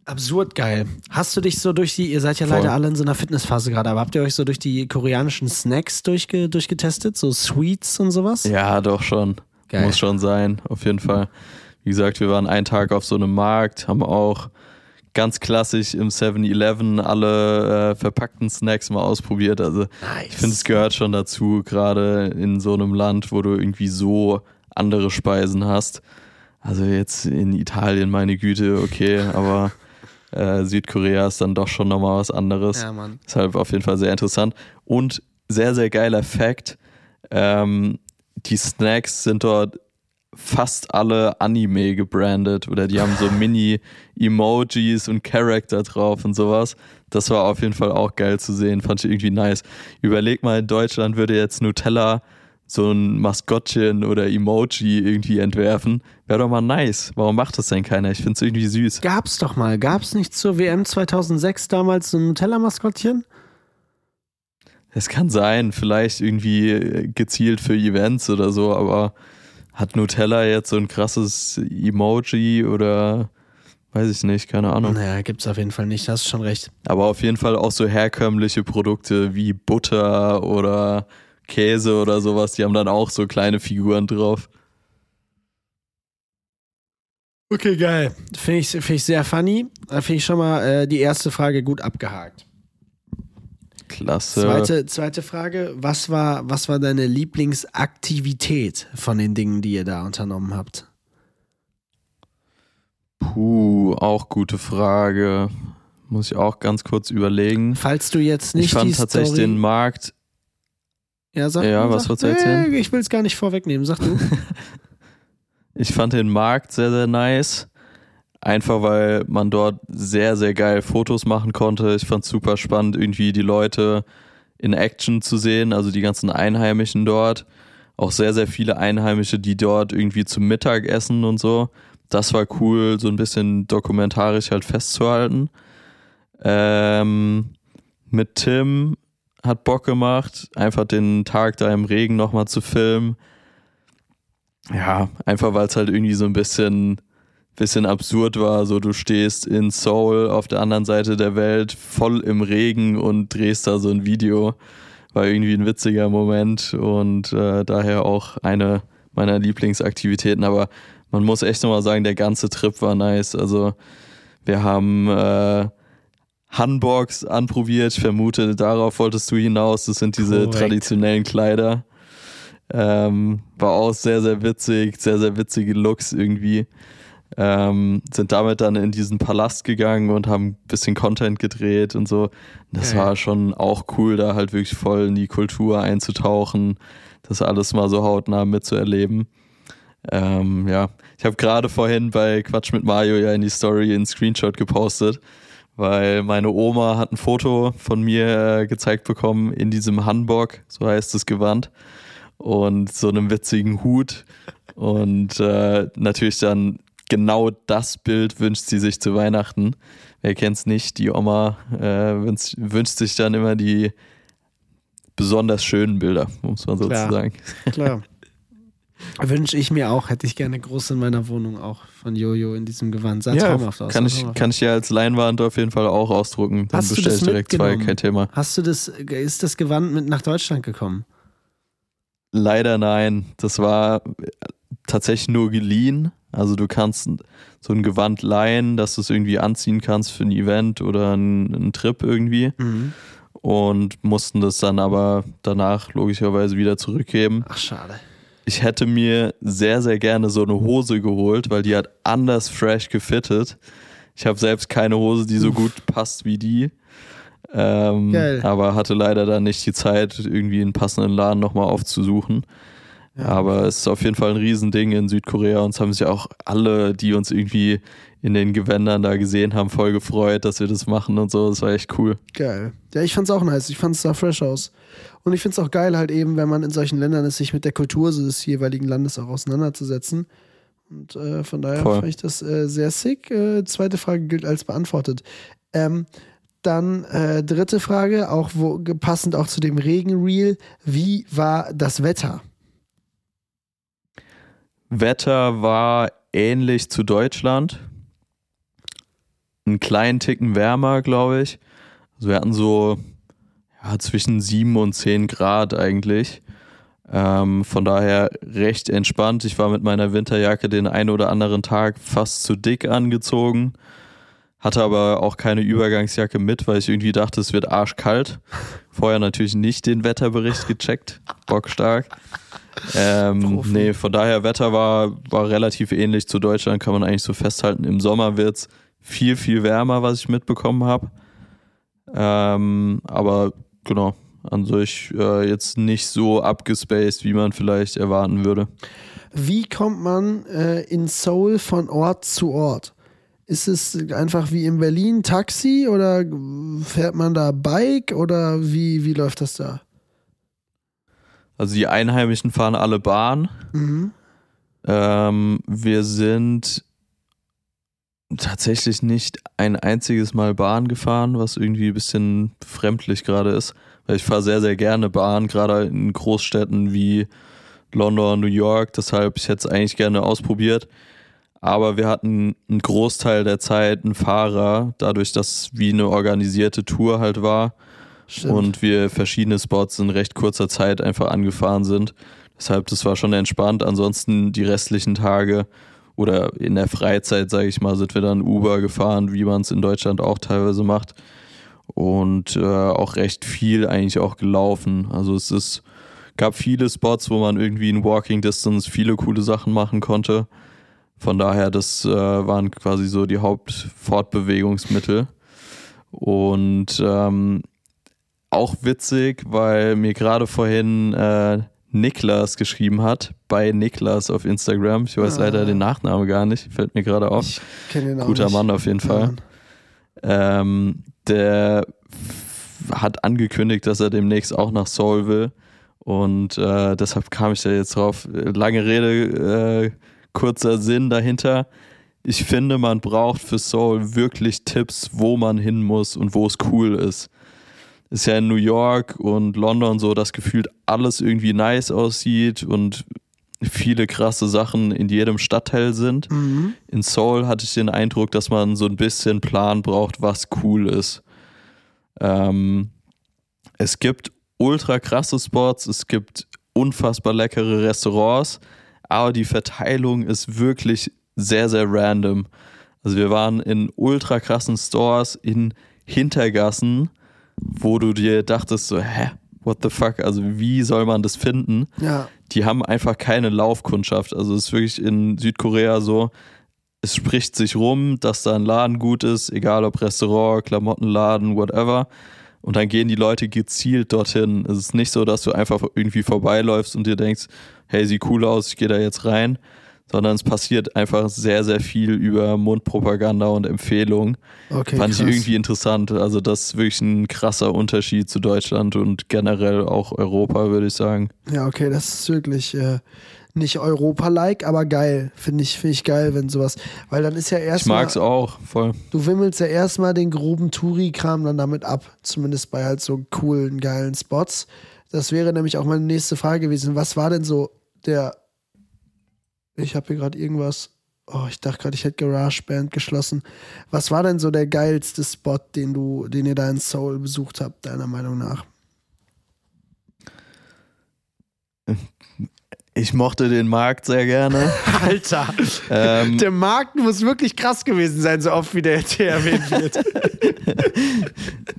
Speaker 2: absurd geil. Hast du dich so durch die, ihr seid ja Voll. leider alle in so einer Fitnessphase gerade, aber habt ihr euch so durch die koreanischen Snacks durchge, durchgetestet? So Sweets und sowas?
Speaker 1: Ja, doch schon. Geil. Muss schon sein, auf jeden Fall. Wie gesagt, wir waren einen Tag auf so einem Markt, haben auch ganz klassisch im 7-Eleven alle äh, verpackten Snacks mal ausprobiert. Also nice. ich finde, es gehört schon dazu, gerade in so einem Land, wo du irgendwie so andere Speisen hast. Also jetzt in Italien, meine Güte, okay, aber äh, Südkorea ist dann doch schon nochmal was anderes.
Speaker 2: Ja, Mann.
Speaker 1: Deshalb auf jeden Fall sehr interessant. Und sehr, sehr geiler Fact. Ähm, die Snacks sind dort fast alle Anime gebrandet oder die haben so Mini-Emojis und Charakter drauf und sowas. Das war auf jeden Fall auch geil zu sehen, fand ich irgendwie nice. Überleg mal, in Deutschland würde jetzt Nutella so ein Maskottchen oder Emoji irgendwie entwerfen. Wäre doch mal nice. Warum macht das denn keiner? Ich finde es irgendwie süß.
Speaker 2: Gab's doch mal. Gab's nicht zur WM 2006 damals so ein Nutella-Maskottchen?
Speaker 1: Es kann sein, vielleicht irgendwie gezielt für Events oder so, aber hat Nutella jetzt so ein krasses Emoji oder weiß ich nicht, keine Ahnung.
Speaker 2: Naja, gibt's auf jeden Fall nicht, hast schon recht.
Speaker 1: Aber auf jeden Fall auch so herkömmliche Produkte wie Butter oder Käse oder sowas, die haben dann auch so kleine Figuren drauf.
Speaker 2: Okay, geil. Finde ich, find ich sehr funny. Da finde ich schon mal äh, die erste Frage gut abgehakt.
Speaker 1: Klasse.
Speaker 2: Zweite, zweite Frage, was war, was war deine Lieblingsaktivität von den Dingen, die ihr da unternommen habt?
Speaker 1: Puh, auch gute Frage. Muss ich auch ganz kurz überlegen.
Speaker 2: Falls du jetzt nicht
Speaker 1: ich fand tatsächlich
Speaker 2: Story
Speaker 1: den Markt.
Speaker 2: Ja, sag,
Speaker 1: Ja,
Speaker 2: sag,
Speaker 1: was du erzählen?
Speaker 2: Nee, ich will es gar nicht vorwegnehmen, sag du.
Speaker 1: Ich fand den Markt sehr, sehr nice. Einfach weil man dort sehr, sehr geil Fotos machen konnte. Ich fand es super spannend, irgendwie die Leute in Action zu sehen, also die ganzen Einheimischen dort. Auch sehr, sehr viele Einheimische, die dort irgendwie zum Mittag essen und so. Das war cool, so ein bisschen dokumentarisch halt festzuhalten. Ähm, mit Tim hat Bock gemacht, einfach den Tag da im Regen nochmal zu filmen. Ja, einfach weil es halt irgendwie so ein bisschen, bisschen absurd war. So, du stehst in Seoul auf der anderen Seite der Welt, voll im Regen und drehst da so ein Video. War irgendwie ein witziger Moment und äh, daher auch eine meiner Lieblingsaktivitäten. Aber man muss echt nochmal sagen, der ganze Trip war nice. Also wir haben äh, Hanboks anprobiert. Ich vermute, darauf wolltest du hinaus. Das sind diese
Speaker 2: Korrekt.
Speaker 1: traditionellen Kleider. Ähm, war auch sehr, sehr witzig, sehr, sehr witzige Looks irgendwie. Ähm, sind damit dann in diesen Palast gegangen und haben ein bisschen Content gedreht und so. Das
Speaker 2: Geil.
Speaker 1: war schon auch cool, da halt wirklich voll in die Kultur einzutauchen, das alles mal so hautnah mitzuerleben. Ähm, ja, ich habe gerade vorhin bei Quatsch mit Mario ja in die Story einen Screenshot gepostet, weil meine Oma hat ein Foto von mir äh, gezeigt bekommen in diesem Hanbok, so heißt das Gewand, und so einem witzigen Hut. Und äh, natürlich dann genau das Bild wünscht sie sich zu Weihnachten. Wer kennt's nicht? Die Oma äh, wünscht, wünscht sich dann immer die besonders schönen Bilder, muss man
Speaker 2: Klar.
Speaker 1: sozusagen.
Speaker 2: Klar. Wünsche ich mir auch, hätte ich gerne groß in meiner Wohnung auch von Jojo in diesem Gewand. Sah traumhaft aus.
Speaker 1: kann ich, kann ich ja als Leinwand auf jeden Fall auch ausdrucken. Dann bestelle ich direkt zwei, kein Thema.
Speaker 2: Hast du das, ist das Gewand mit nach Deutschland gekommen?
Speaker 1: Leider nein. Das war tatsächlich nur geliehen. Also du kannst so ein Gewand leihen, dass du es irgendwie anziehen kannst für ein Event oder einen, einen Trip irgendwie. Und mussten das dann aber danach logischerweise wieder zurückgeben.
Speaker 2: Ach, schade.
Speaker 1: Ich hätte mir sehr, sehr gerne so eine Hose geholt, weil die hat anders fresh gefittet. Ich habe selbst keine Hose, die so gut passt wie die. Ähm, aber hatte leider dann nicht die Zeit, irgendwie einen passenden Laden nochmal aufzusuchen.
Speaker 2: Ja.
Speaker 1: Aber es ist auf jeden Fall ein Riesending in Südkorea und es haben sich auch alle, die uns irgendwie in den Gewändern da gesehen haben, voll gefreut, dass wir das machen und so. Das war echt cool.
Speaker 2: Geil. Ja, ich fand's auch nice. Ich fand's sah fresh aus. Und ich find's auch geil, halt eben, wenn man in solchen Ländern ist, sich mit der Kultur des jeweiligen Landes auch auseinanderzusetzen. Und äh, von daher fand ich das äh, sehr sick. Äh, zweite Frage gilt als beantwortet. Ähm, dann äh, dritte Frage, auch wo, passend auch zu dem Regenreel. Wie war das Wetter?
Speaker 1: Wetter war ähnlich zu Deutschland. Einen kleinen Ticken wärmer, glaube ich. Also wir hatten so ja, zwischen 7 und 10 Grad eigentlich. Ähm, von daher recht entspannt. Ich war mit meiner Winterjacke den einen oder anderen Tag fast zu dick angezogen. Hatte aber auch keine Übergangsjacke mit, weil ich irgendwie dachte, es wird arschkalt. Vorher natürlich nicht den Wetterbericht gecheckt. Bockstark. Ähm, nee, von daher Wetter war, war relativ ähnlich zu Deutschland, kann man eigentlich so festhalten. Im Sommer wird's viel, viel wärmer, was ich mitbekommen habe. Ähm, aber genau, an sich äh, jetzt nicht so abgespaced, wie man vielleicht erwarten würde.
Speaker 2: Wie kommt man äh, in Seoul von Ort zu Ort? Ist es einfach wie in Berlin Taxi oder fährt man da Bike oder wie, wie läuft das da?
Speaker 1: Also die Einheimischen fahren alle Bahn.
Speaker 2: Mhm.
Speaker 1: Ähm, wir sind tatsächlich nicht ein einziges Mal Bahn gefahren, was irgendwie ein bisschen fremdlich gerade ist. Weil ich fahre sehr, sehr gerne Bahn, gerade in Großstädten wie London, New York. Deshalb ich hätte es eigentlich gerne ausprobiert. Aber wir hatten einen Großteil der Zeit einen Fahrer, dadurch, dass wie eine organisierte Tour halt war
Speaker 2: Stimmt.
Speaker 1: und wir verschiedene Spots in recht kurzer Zeit einfach angefahren sind. Deshalb, das war schon entspannt. Ansonsten die restlichen Tage oder in der Freizeit, sage ich mal, sind wir dann Uber gefahren, wie man es in Deutschland auch teilweise macht. Und äh, auch recht viel eigentlich auch gelaufen. Also es ist, gab viele Spots, wo man irgendwie in Walking Distance viele coole Sachen machen konnte. Von daher, das äh, waren quasi so die Hauptfortbewegungsmittel. Und ähm, auch witzig, weil mir gerade vorhin äh, Niklas geschrieben hat, bei Niklas auf Instagram. Ich weiß
Speaker 2: Ah.
Speaker 1: leider den Nachnamen gar nicht, fällt mir gerade auf.
Speaker 2: Ich kenne den auch
Speaker 1: Guter
Speaker 2: nicht.
Speaker 1: Mann auf jeden Fall. Ähm, der hat angekündigt, dass er demnächst auch nach Seoul will. Und äh, deshalb kam ich da jetzt drauf. Lange Rede, äh, kurzer Sinn dahinter. Ich finde, man braucht für Seoul wirklich Tipps, wo man hin muss und wo es cool ist. Ist ja in New York und London so, dass gefühlt alles irgendwie nice aussieht und viele krasse Sachen in jedem Stadtteil sind.
Speaker 2: Mhm.
Speaker 1: In Seoul hatte ich den Eindruck, dass man so ein bisschen Plan braucht, was cool ist. Ähm, es gibt ultra krasse Spots, es gibt unfassbar leckere Restaurants, aber die Verteilung ist wirklich sehr, sehr random. Also wir waren in ultra krassen Stores in Hintergassen, wo du dir dachtest so, hä, what the fuck, also wie soll man das finden?
Speaker 2: Ja,
Speaker 1: die haben einfach keine Laufkundschaft. Also es ist wirklich in Südkorea so, es spricht sich rum, dass da ein Laden gut ist, egal ob Restaurant, Klamottenladen, whatever. Und dann gehen die Leute gezielt dorthin. Es ist nicht so, dass du einfach irgendwie vorbeiläufst und dir denkst, hey, sieht cool aus, ich gehe da jetzt rein. Sondern es passiert einfach sehr, sehr viel über Mundpropaganda und Empfehlung.
Speaker 2: okay.
Speaker 1: Fand
Speaker 2: krass.
Speaker 1: ich irgendwie interessant. Also das ist wirklich ein krasser Unterschied zu Deutschland und generell auch Europa, würde ich sagen.
Speaker 2: Ja, okay, das ist wirklich äh, nicht Europa-like, aber geil. Finde ich, find ich geil, wenn sowas. Weil dann ist ja
Speaker 1: Ich
Speaker 2: erstmal.
Speaker 1: mag's auch, voll.
Speaker 2: Du wimmelst ja erstmal den groben Touri-Kram dann damit ab. Zumindest bei halt so coolen, geilen Spots. Das wäre nämlich auch meine nächste Frage gewesen. Was war denn so der. Ich habe hier gerade irgendwas. Oh, ich dachte gerade, ich hätte GarageBand geschlossen. Was war denn so der geilste Spot, den du, den ihr da in Seoul besucht habt, deiner Meinung nach?
Speaker 1: Ich mochte den Markt sehr gerne.
Speaker 2: Alter!
Speaker 1: ähm,
Speaker 2: Der Markt muss wirklich krass gewesen sein, so oft wie der jetzt hier erwähnt wird.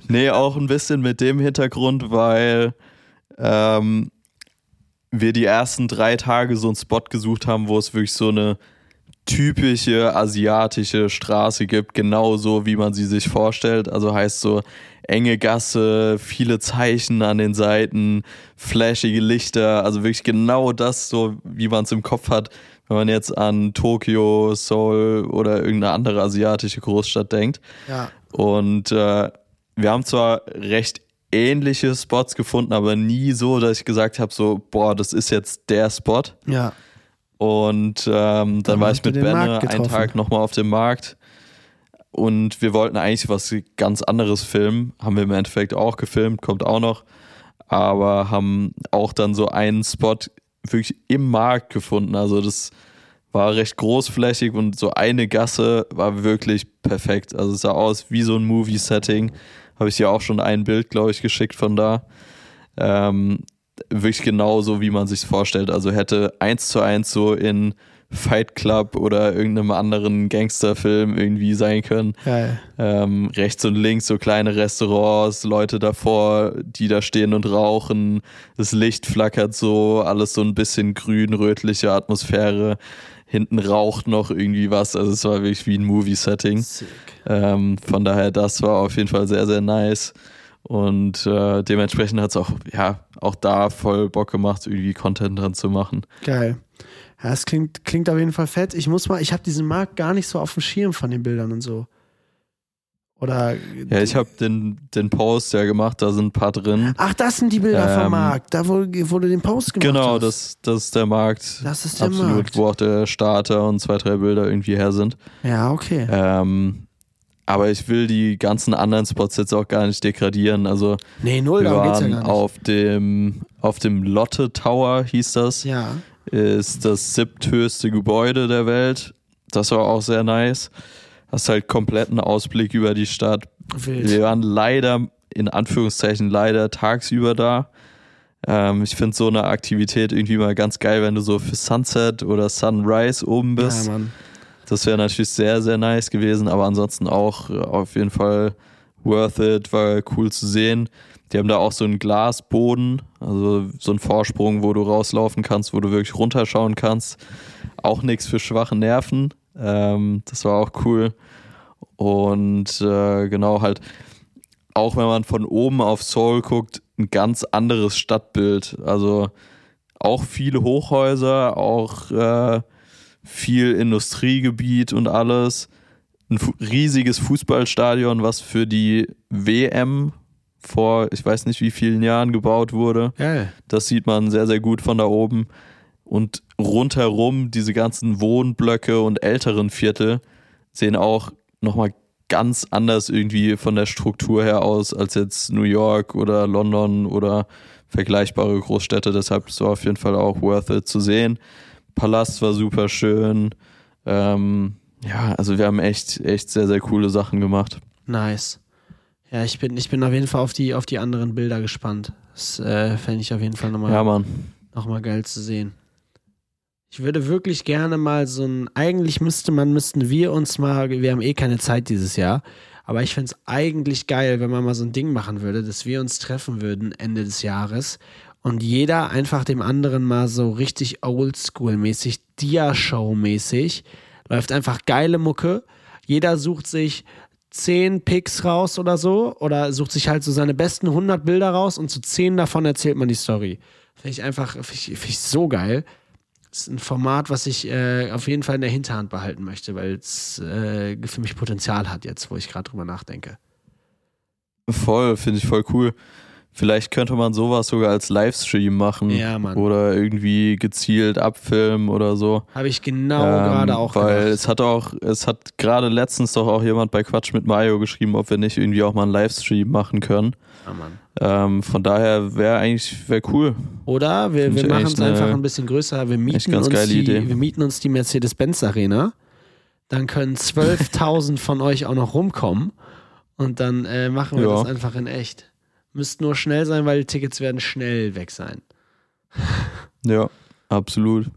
Speaker 1: nee, auch ein bisschen mit dem Hintergrund, weil ähm, wir die ersten drei Tage so einen Spot gesucht haben, wo es wirklich so eine typische asiatische Straße gibt, genauso wie man sie sich vorstellt. Also heißt so enge Gasse, viele Zeichen an den Seiten, flashige Lichter, also wirklich genau das, so wie man es im Kopf hat, wenn man jetzt an Tokio, Seoul oder irgendeine andere asiatische Großstadt denkt.
Speaker 2: Ja.
Speaker 1: Und äh, wir haben zwar recht ähnliche Spots gefunden, aber nie so, dass ich gesagt habe, so, boah, das ist jetzt der Spot.
Speaker 2: Ja.
Speaker 1: Und ähm, dann
Speaker 2: Dann
Speaker 1: war ich mit Benne einen. Tag nochmal auf dem Markt und wir wollten eigentlich was ganz anderes filmen. Haben wir im Endeffekt auch gefilmt, kommt auch noch. Aber haben auch dann so einen Spot wirklich im Markt gefunden. Also das war recht großflächig und so eine Gasse war wirklich perfekt. Also es sah aus wie so ein Movie-Setting. Habe ich dir auch schon ein Bild, glaube ich, geschickt von da. Ähm, wirklich genauso, wie man sich vorstellt. Also hätte eins zu eins so in Fight Club oder irgendeinem anderen Gangsterfilm irgendwie sein können. Ähm, rechts und links so kleine Restaurants, Leute davor, die da stehen und rauchen. Das Licht flackert so, alles so ein bisschen grün-rötliche Atmosphäre. Hinten raucht noch irgendwie was. Also es war wirklich wie ein Movie-Setting. Ähm, von daher, das war auf jeden Fall sehr, sehr nice. Und äh, dementsprechend hat es auch, ja, auch da voll Bock gemacht, irgendwie Content dran zu machen.
Speaker 2: Geil. Ja, es klingt, klingt auf jeden Fall fett. Ich muss mal, ich habe diesen Markt gar nicht so auf dem Schirm von den Bildern und so. Oder
Speaker 1: Ja, ich habe den, den Post ja gemacht, da sind ein paar drin.
Speaker 2: Ach, das sind die Bilder vom
Speaker 1: Ähm,
Speaker 2: Markt, da wo, wo du den Post gemacht
Speaker 1: Genau,
Speaker 2: hast.
Speaker 1: das, das ist der Markt.
Speaker 2: Das ist der
Speaker 1: Absolut,
Speaker 2: Markt.
Speaker 1: wo auch der Starter und zwei, drei Bilder irgendwie her sind.
Speaker 2: Ja, okay.
Speaker 1: Ähm, aber ich will die ganzen anderen Spots jetzt auch gar nicht degradieren. Also
Speaker 2: nee, null,
Speaker 1: wir
Speaker 2: darum geht's ja
Speaker 1: waren
Speaker 2: gar nicht.
Speaker 1: auf dem auf dem Lotte Tower hieß das.
Speaker 2: ja.
Speaker 1: Ist das siebthöchste Gebäude der Welt. Das war auch sehr nice. Hast halt kompletten Ausblick über die Stadt.
Speaker 2: Wild.
Speaker 1: Wir waren leider, in Anführungszeichen leider, tagsüber da. Ähm, ich finde so eine Aktivität irgendwie mal ganz geil, wenn du so für Sunset oder Sunrise oben bist.
Speaker 2: Ja, Mann.
Speaker 1: Das wäre natürlich sehr, sehr nice gewesen, aber ansonsten auch äh, auf jeden Fall worth it, war cool zu sehen. Die haben da auch so einen Glasboden, also so einen Vorsprung, wo du rauslaufen kannst, wo du wirklich runterschauen kannst. Auch nichts für schwache Nerven. Ähm, das war auch cool. Und äh, genau halt, auch wenn man von oben auf Seoul guckt, ein ganz anderes Stadtbild. Also auch viele Hochhäuser, auch äh, viel Industriegebiet und alles. Ein fu riesiges Fußballstadion, was für die WM vor, ich weiß nicht wie vielen Jahren gebaut wurde.
Speaker 2: Geil.
Speaker 1: Das sieht man sehr, sehr gut von da oben. Und rundherum diese ganzen Wohnblöcke und älteren Viertel sehen auch nochmal ganz anders irgendwie von der Struktur her aus als jetzt New York oder London oder vergleichbare Großstädte. Deshalb ist es auf jeden Fall auch worth it zu sehen. Palast war super schön. Ähm, ja, also wir haben echt, echt sehr, sehr coole Sachen gemacht.
Speaker 2: Nice. Ja, ich bin, ich bin auf jeden Fall auf die, auf die anderen Bilder gespannt. Das äh, fände ich auf jeden Fall nochmal
Speaker 1: Ja, Mann.
Speaker 2: noch mal geil zu sehen. Ich würde wirklich gerne mal so ein, eigentlich müsste man, müssten wir uns mal, wir haben eh keine Zeit dieses Jahr, aber ich fände es eigentlich geil, wenn man mal so ein Ding machen würde, dass wir uns treffen würden Ende des Jahres und jeder einfach dem anderen mal so richtig oldschool-mäßig, Dia-Show-mäßig, läuft einfach geile Mucke. Jeder sucht sich zehn Picks raus oder so oder sucht sich halt so seine besten 100 Bilder raus und zu zehn davon erzählt man die Story. Finde ich einfach, finde ich, find ich so geil. Ist ein Format, was ich äh, auf jeden Fall in der Hinterhand behalten möchte, weil es äh, für mich Potenzial hat jetzt, wo ich gerade drüber nachdenke.
Speaker 1: Voll, finde ich voll cool. Vielleicht könnte man sowas sogar als Livestream machen.
Speaker 2: Ja, Mann.
Speaker 1: Oder irgendwie gezielt abfilmen oder so.
Speaker 2: Habe ich genau
Speaker 1: Ähm,
Speaker 2: gerade auch
Speaker 1: Weil
Speaker 2: gedacht.
Speaker 1: es hat auch, es hat gerade letztens doch auch jemand bei Quatsch mit Mario geschrieben, ob wir nicht irgendwie auch mal einen Livestream machen können.
Speaker 2: Ja, Mann.
Speaker 1: Ähm, von daher wäre eigentlich, wäre cool.
Speaker 2: Oder wir,
Speaker 1: Find
Speaker 2: wir machen es einfach ein bisschen größer. Wir mieten, uns die,
Speaker 1: Idee.
Speaker 2: wir mieten uns die Mercedes-Benz Arena. Dann können 12.000 von euch auch noch rumkommen. Und dann äh, machen wir
Speaker 1: Ja.
Speaker 2: das einfach in echt. Müsst nur schnell sein, weil die Tickets werden schnell weg sein.
Speaker 1: Ja, absolut.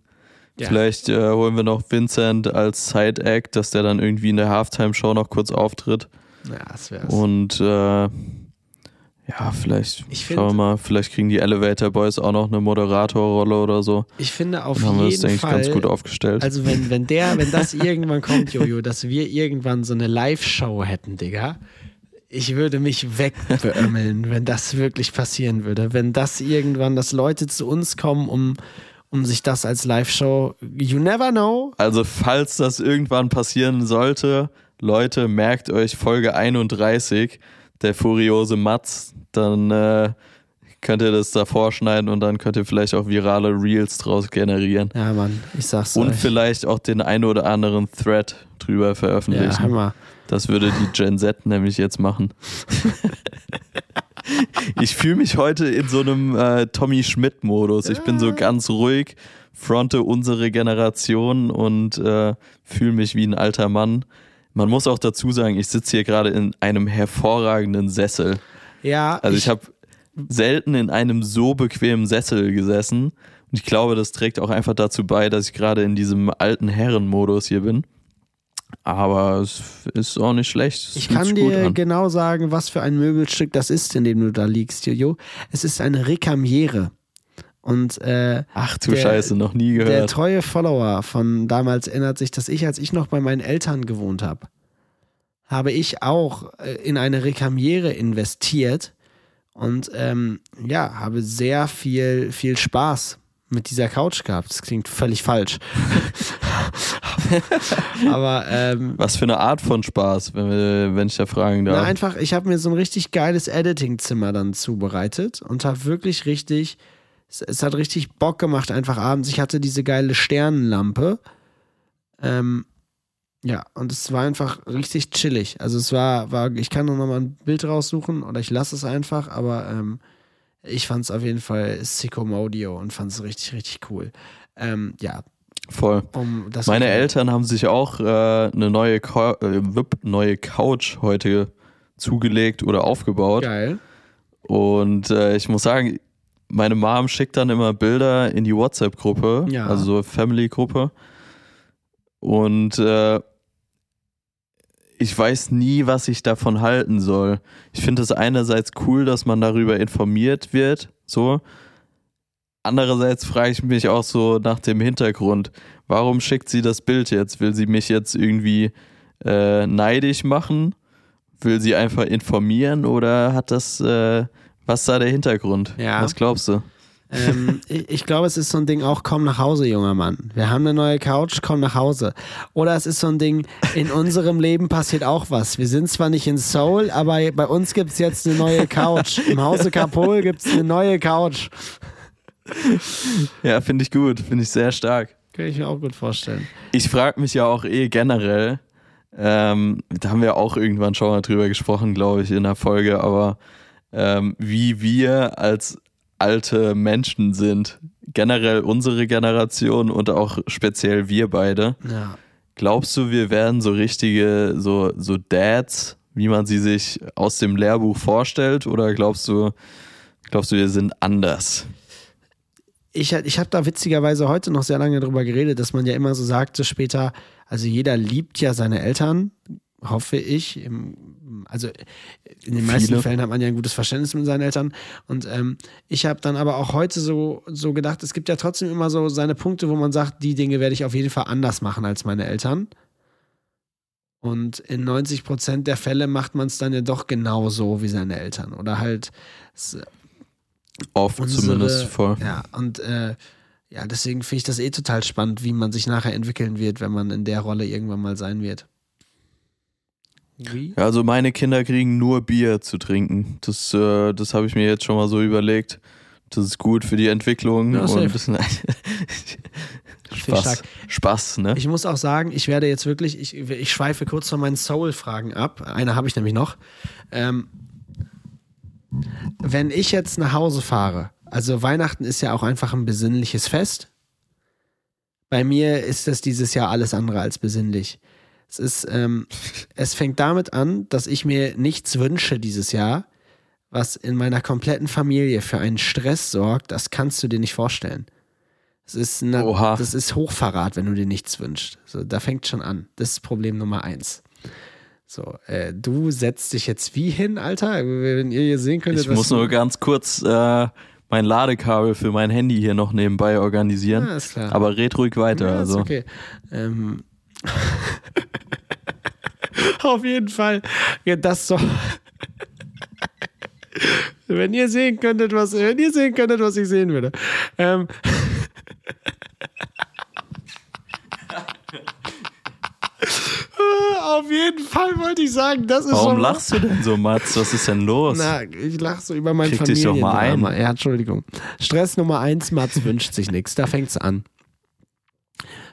Speaker 2: Ja.
Speaker 1: Vielleicht äh, holen wir noch Vincent als Side-Act, dass der dann irgendwie in der Halftime-Show noch kurz auftritt.
Speaker 2: Ja, das wär's.
Speaker 1: Und äh, ja, vielleicht
Speaker 2: Ich
Speaker 1: schauen wir mal, vielleicht kriegen die Elevator Boys auch noch eine Moderatorrolle oder so.
Speaker 2: Ich finde auf
Speaker 1: Dann haben wir das,
Speaker 2: jeden
Speaker 1: denke ich,
Speaker 2: Fall.
Speaker 1: ganz gut aufgestellt.
Speaker 2: Also wenn, wenn der, wenn das irgendwann kommt, Jojo, dass wir irgendwann so eine Live-Show hätten, Digga, ich würde mich wegbeömmeln, wenn das wirklich passieren würde. Wenn das irgendwann, dass Leute zu uns kommen, um, um sich das als Live-Show, you never know.
Speaker 1: Also, falls das irgendwann passieren sollte, Leute, merkt euch Folge 31, der furiose Matz, dann äh, könnt ihr das davor schneiden und dann könnt ihr vielleicht auch virale Reels draus generieren.
Speaker 2: Ja, Mann, ich sag's
Speaker 1: Und
Speaker 2: euch.
Speaker 1: vielleicht auch den ein oder anderen Thread drüber
Speaker 2: Ja,
Speaker 1: veröffentlichen.
Speaker 2: Hammer.
Speaker 1: Das würde die Gen Z nämlich jetzt machen. ich fühle mich heute in so einem äh, Tommy Schmidt-Modus. Ich bin so ganz ruhig, fronte unsere Generation und äh, fühle mich wie ein alter Mann. Man muss auch dazu sagen, ich sitze hier gerade in einem hervorragenden Sessel.
Speaker 2: Ja,
Speaker 1: Also ich, habe selten in einem so bequemen Sessel gesessen. Und ich glaube, das trägt auch einfach dazu bei, dass ich gerade in diesem alten Herrenmodus hier bin. Aber es ist auch nicht schlecht. Es
Speaker 2: Ich kann dir genau sagen, was für ein Möbelstück das ist, in dem du da liegst, Jojo. Es ist eine Rekamiere. Und äh,
Speaker 1: Ach du
Speaker 2: der-
Speaker 1: Scheiße, noch nie
Speaker 2: der
Speaker 1: gehört.
Speaker 2: treue Follower von damals erinnert sich, dass ich, als ich noch bei meinen Eltern gewohnt habe, habe ich auch äh, in eine Rekamiere investiert und ähm, ja, habe sehr viel, viel Spaß mit dieser Couch gehabt. Das klingt völlig falsch. Aber ähm,
Speaker 1: Was für eine Art von Spaß, wenn, wir, wenn ich da fragen darf.
Speaker 2: na, einfach, ich habe mir so ein richtig geiles Editing-Zimmer dann zubereitet und habe wirklich richtig, es, es hat richtig Bock gemacht, einfach abends. Ich hatte diese geile Sternenlampe. Ähm, ja, und es war einfach richtig chillig. Also es war, war ich kann noch mal ein Bild raussuchen oder ich lasse es einfach, aber ähm, ich fand es auf jeden Fall sicko Modio und fand es richtig, richtig cool. Ähm, ja,
Speaker 1: Voll.
Speaker 2: um das
Speaker 1: Meine Eltern haben sich auch äh, eine neue, äh, Wip- neue Couch heute zugelegt oder aufgebaut.
Speaker 2: Geil.
Speaker 1: Und äh, ich muss sagen, meine Mom schickt dann immer Bilder in die WhatsApp-Gruppe,
Speaker 2: Ja.
Speaker 1: also so Family-Gruppe. Und äh, ich weiß nie, was ich davon halten soll. Ich finde es einerseits cool, dass man darüber informiert wird, so. Andererseits frage ich mich auch so nach dem Hintergrund. Warum schickt sie das Bild jetzt? Will sie mich jetzt irgendwie äh, neidisch machen? Will sie einfach informieren oder hat das, äh, was da der Hintergrund?
Speaker 2: Ja.
Speaker 1: Was glaubst du?
Speaker 2: Ähm, ich, glaube, es ist so ein Ding auch, komm nach Hause, junger Mann. Wir haben eine neue Couch, komm nach Hause. Oder es ist so ein Ding, in unserem Leben passiert auch was. Wir sind zwar nicht in Seoul, aber bei uns gibt es jetzt eine neue Couch. Im Hause Kapol gibt es eine neue Couch.
Speaker 1: Ja, finde ich gut, finde ich sehr stark.
Speaker 2: Kann ich mir auch gut vorstellen.
Speaker 1: Ich frage mich ja auch eh generell, ähm, da haben wir auch irgendwann schon mal drüber gesprochen, glaube ich, in der Folge, aber ähm, wie wir als alte Menschen sind, generell unsere Generation und auch speziell wir beide.
Speaker 2: Ja.
Speaker 1: Glaubst du, wir werden so richtige, so, so Dads, wie man sie sich aus dem Lehrbuch vorstellt, oder glaubst du, glaubst du, wir sind anders?
Speaker 2: ich, ich habe da witzigerweise heute noch sehr lange drüber geredet, dass man ja immer so sagte später, also jeder liebt ja seine Eltern, hoffe ich. Im, also in den meisten
Speaker 1: Viele.
Speaker 2: Fällen hat man ja ein gutes Verständnis mit seinen Eltern. Und ähm, ich habe dann aber auch heute so, so gedacht, es gibt ja trotzdem immer so seine Punkte, wo man sagt, die Dinge werde ich auf jeden Fall anders machen als meine Eltern. Und in 90 Prozent der Fälle macht man es dann ja doch genauso wie seine Eltern. Oder halt
Speaker 1: Oft
Speaker 2: unsere,
Speaker 1: zumindest voll.
Speaker 2: Ja, und äh, ja, deswegen finde ich das eh total spannend, wie man sich nachher entwickeln wird, wenn man in der Rolle irgendwann mal sein wird. Wie?
Speaker 1: Also meine Kinder kriegen nur Bier zu trinken. Das, äh, das habe ich mir jetzt schon mal so überlegt. Das ist gut für die Entwicklung.
Speaker 2: Ja,
Speaker 1: und Spaß. Spaß, ne?
Speaker 2: Ich muss auch sagen, ich werde jetzt wirklich, ich, ich schweife kurz von meinen Soul-Fragen ab. Eine habe ich nämlich noch. Ähm, wenn ich jetzt nach Hause fahre, also Weihnachten ist ja auch einfach ein besinnliches Fest. Bei mir ist das dieses Jahr alles andere als besinnlich. Es ist, ähm, es fängt damit an, dass ich mir nichts wünsche dieses Jahr, was in meiner kompletten Familie für einen Stress sorgt. Das kannst du dir nicht vorstellen. Es ist, na,
Speaker 1: Oha.
Speaker 2: das ist Hochverrat, wenn du dir nichts wünschst. So, da fängt schon an. Das ist Problem Nummer eins. So, äh, du setzt dich jetzt wie hin, Alter? Wenn ihr hier sehen könntet,
Speaker 1: Ich muss nur ganz kurz äh, mein Ladekabel für mein Handy hier noch nebenbei organisieren.
Speaker 2: Ja, ist klar.
Speaker 1: Aber red ruhig weiter.
Speaker 2: Ja, ist
Speaker 1: also.
Speaker 2: okay. Ähm. Auf jeden Fall. Ja, das so. wenn ihr sehen könntet, was, wenn ihr sehen könntet, was ich sehen würde. Ähm. Auf jeden Fall wollte ich sagen, das ist
Speaker 1: Warum
Speaker 2: schon
Speaker 1: lachst du denn so, Mats? Was ist denn los?
Speaker 2: na, ich lache so über mein
Speaker 1: Krieg dich doch mal ein.
Speaker 2: Ja, Entschuldigung. Stress Nummer eins, Mats wünscht sich nichts. Da fängt's an.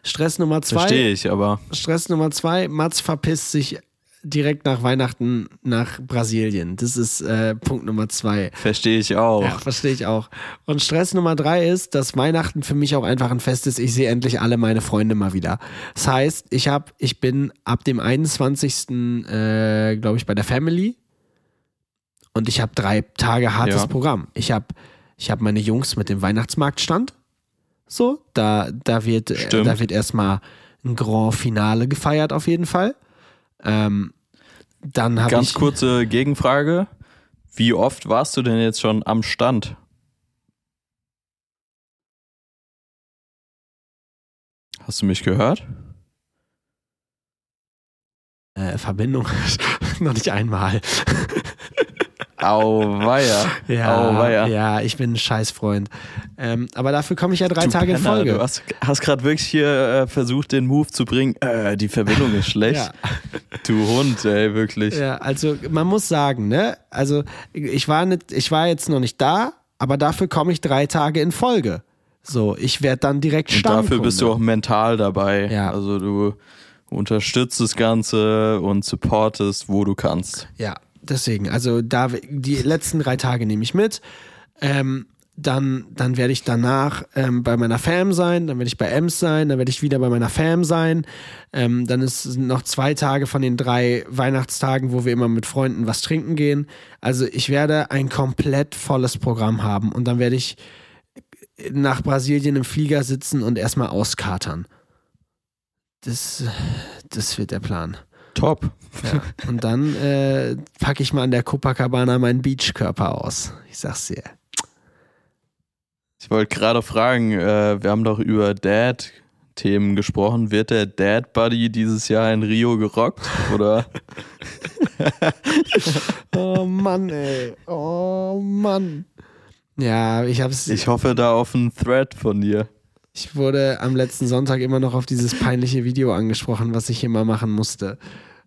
Speaker 2: Stress Nummer zwei.
Speaker 1: Verstehe ich, aber
Speaker 2: Stress Nummer zwei, Mats verpisst sich direkt nach Weihnachten nach Brasilien. Das ist äh, Punkt Nummer zwei.
Speaker 1: verstehe ich auch.
Speaker 2: Ja, verstehe ich auch. Und Stress Nummer drei ist, dass Weihnachten für mich auch einfach ein Fest ist. Ich sehe endlich alle meine Freunde mal wieder. Das heißt, ich habe, ich bin ab dem 21. Äh, glaube ich, bei der Family. Und ich habe drei Tage hartes
Speaker 1: Ja.
Speaker 2: Programm. Ich habe ich hab meine Jungs mit dem Weihnachtsmarktstand. So, da, da wird, äh, da wird erstmal ein Grand Finale gefeiert, auf jeden Fall. Ähm, dann habe
Speaker 1: Ganz
Speaker 2: ich.
Speaker 1: kurze Gegenfrage. Wie oft warst du denn jetzt schon am Stand? Hast du mich gehört?
Speaker 2: Äh, Verbindung. Noch nicht einmal.
Speaker 1: Auweia.
Speaker 2: Ja,
Speaker 1: Auweia.
Speaker 2: ja, ich bin ein Scheißfreund. Ähm, aber dafür komme ich ja drei
Speaker 1: Du
Speaker 2: Tage in
Speaker 1: Penner,
Speaker 2: Folge.
Speaker 1: Du hast, hast gerade wirklich hier äh, versucht, den Move zu bringen. Äh, die Verbindung ist schlecht.
Speaker 2: Ja.
Speaker 1: Du Hund, ey, wirklich.
Speaker 2: Ja, also man muss sagen, ne? Also ich war nicht, ich war jetzt noch nicht da, aber dafür komme ich drei Tage in Folge. So, ich werde dann direkt Stammkunde.
Speaker 1: dafür bist du auch mental dabei.
Speaker 2: Ja.
Speaker 1: Also du unterstützt das Ganze und supportest, wo du kannst.
Speaker 2: Ja, deswegen. Also da die letzten drei Tage nehme ich mit. Ähm, dann, dann werde ich danach ähm, bei meiner Fam sein, dann werde ich bei Ems sein, dann werde ich wieder bei meiner Fam sein. Ähm, dann sind noch zwei Tage von den drei Weihnachtstagen, wo wir immer mit Freunden was trinken gehen. Also ich werde ein komplett volles Programm haben und dann werde ich nach Brasilien im Flieger sitzen und erstmal auskatern. Das, das wird der Plan.
Speaker 1: Top.
Speaker 2: Ja. Und dann äh, packe ich mal an der Copacabana meinen Beachkörper aus. Ich sag's dir.
Speaker 1: Ich wollte gerade fragen, äh, wir haben doch über Dad-Themen gesprochen. Wird der Dad Buddy dieses Jahr in Rio gerockt? Oder?
Speaker 2: Oh Mann, ey. Oh Mann. Ja, ich hab's.
Speaker 1: Ich hoffe da auf einen Thread von dir.
Speaker 2: Ich wurde am letzten Sonntag immer noch auf dieses peinliche Video angesprochen, was ich immer machen musste,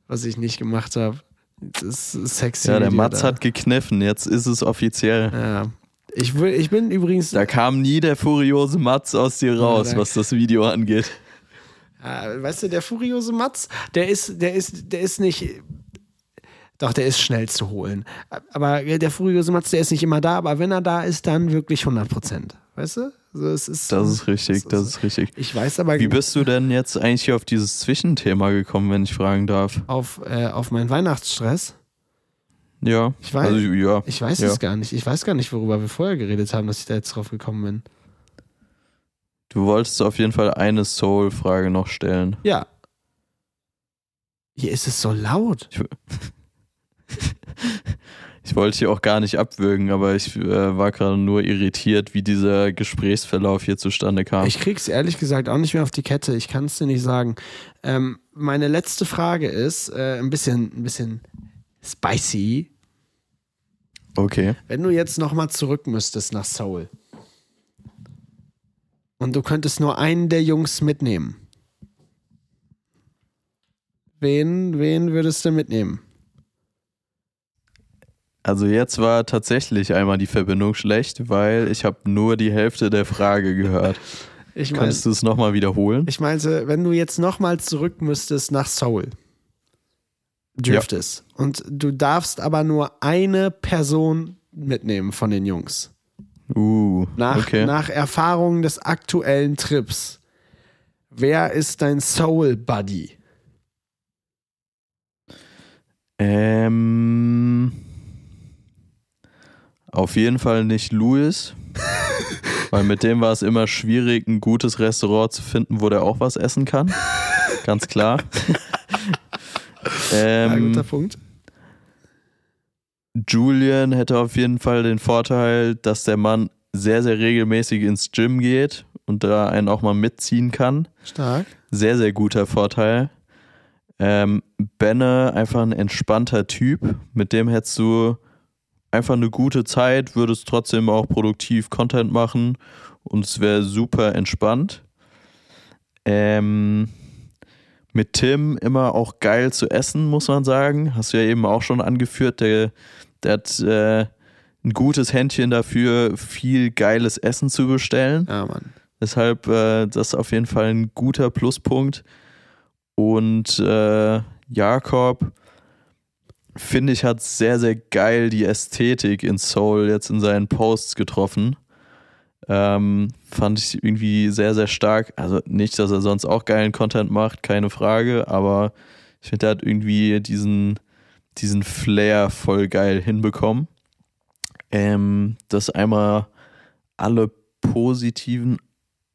Speaker 2: was ich nicht gemacht habe. Das ist sexy.
Speaker 1: Ja, der Mats
Speaker 2: da.
Speaker 1: hat gekniffen, jetzt ist es offiziell.
Speaker 2: Ja. Ich, will, ich bin übrigens.
Speaker 1: Da kam nie der furiose Mats aus dir raus,
Speaker 2: Ja,
Speaker 1: was das Video angeht.
Speaker 2: Ja, weißt du, der furiose Mats, der ist, der ist, der ist nicht. Doch, der ist schnell zu holen. Aber der furiose Mats, der ist nicht immer da, aber wenn er da ist, dann wirklich 100 Prozent. Weißt du? Also es ist,
Speaker 1: Das ist richtig, das ist richtig.
Speaker 2: Ich weiß aber
Speaker 1: Wie bist du denn jetzt eigentlich hier auf dieses Zwischenthema gekommen, wenn ich fragen darf?
Speaker 2: auf, äh, auf meinen Weihnachtsstress.
Speaker 1: Ja.
Speaker 2: Ich weiß-
Speaker 1: Also, ja.
Speaker 2: Ich weiß
Speaker 1: ja.
Speaker 2: es gar nicht. Ich weiß gar nicht, worüber wir vorher geredet haben, dass ich da jetzt drauf gekommen bin.
Speaker 1: Du wolltest auf jeden Fall eine Soul-Frage noch stellen.
Speaker 2: Ja. Hier ist es so laut.
Speaker 1: Ich wollte dich auch gar nicht abwürgen, aber ich äh, war gerade nur irritiert, wie dieser Gesprächsverlauf hier zustande kam.
Speaker 2: Ich krieg's ehrlich gesagt auch nicht mehr auf die Kette. Ich kann es dir nicht sagen. Ähm, meine letzte Frage ist äh, ein bisschen, ein bisschen spicy.
Speaker 1: okay.
Speaker 2: Wenn du jetzt nochmal zurück müsstest nach Seoul und du könntest nur einen der Jungs mitnehmen, wen, wen würdest du mitnehmen?
Speaker 1: Also jetzt war tatsächlich einmal die Verbindung schlecht, weil ich habe nur die Hälfte der Frage gehört.
Speaker 2: Ich meine,
Speaker 1: Kannst du es nochmal wiederholen?
Speaker 2: ich meinte, wenn du jetzt nochmal zurück müsstest nach Seoul, dürftest, und du darfst aber nur eine Person mitnehmen von den Jungs.
Speaker 1: Uh,
Speaker 2: Nach,
Speaker 1: okay.
Speaker 2: nach Erfahrung des aktuellen Trips. Wer ist dein Soul Buddy?
Speaker 1: Ähm, auf jeden Fall nicht Louis, weil mit dem war es immer schwierig, ein gutes Restaurant zu finden, wo der auch was essen kann. Ganz klar. Ähm,
Speaker 2: guter Punkt.
Speaker 1: Julian hätte auf jeden Fall den Vorteil, dass der Mann sehr, sehr regelmäßig ins Gym geht und da einen auch mal mitziehen kann.
Speaker 2: Stark.
Speaker 1: Sehr, sehr guter Vorteil. Ähm, Benne, einfach ein entspannter Typ. Mit dem hättest du einfach eine gute Zeit, würdest trotzdem auch produktiv Content machen und es wäre super entspannt. Ähm, mit Tim immer auch geil zu essen, muss man sagen. Hast du ja eben auch schon angeführt. Der, der hat äh, ein gutes Händchen dafür, viel geiles Essen zu bestellen.
Speaker 2: Ja, Mann.
Speaker 1: Deshalb äh, das ist auf jeden Fall ein guter Pluspunkt. Und äh, Jakob, finde ich, hat sehr, sehr geil die Ästhetik in Soul jetzt in seinen Posts getroffen. Ähm, fand ich irgendwie sehr, sehr stark. Also nicht, dass er sonst auch geilen Content macht, keine Frage, aber ich finde, er hat irgendwie diesen, diesen Flair voll geil hinbekommen. Ähm, das einmal alle positiven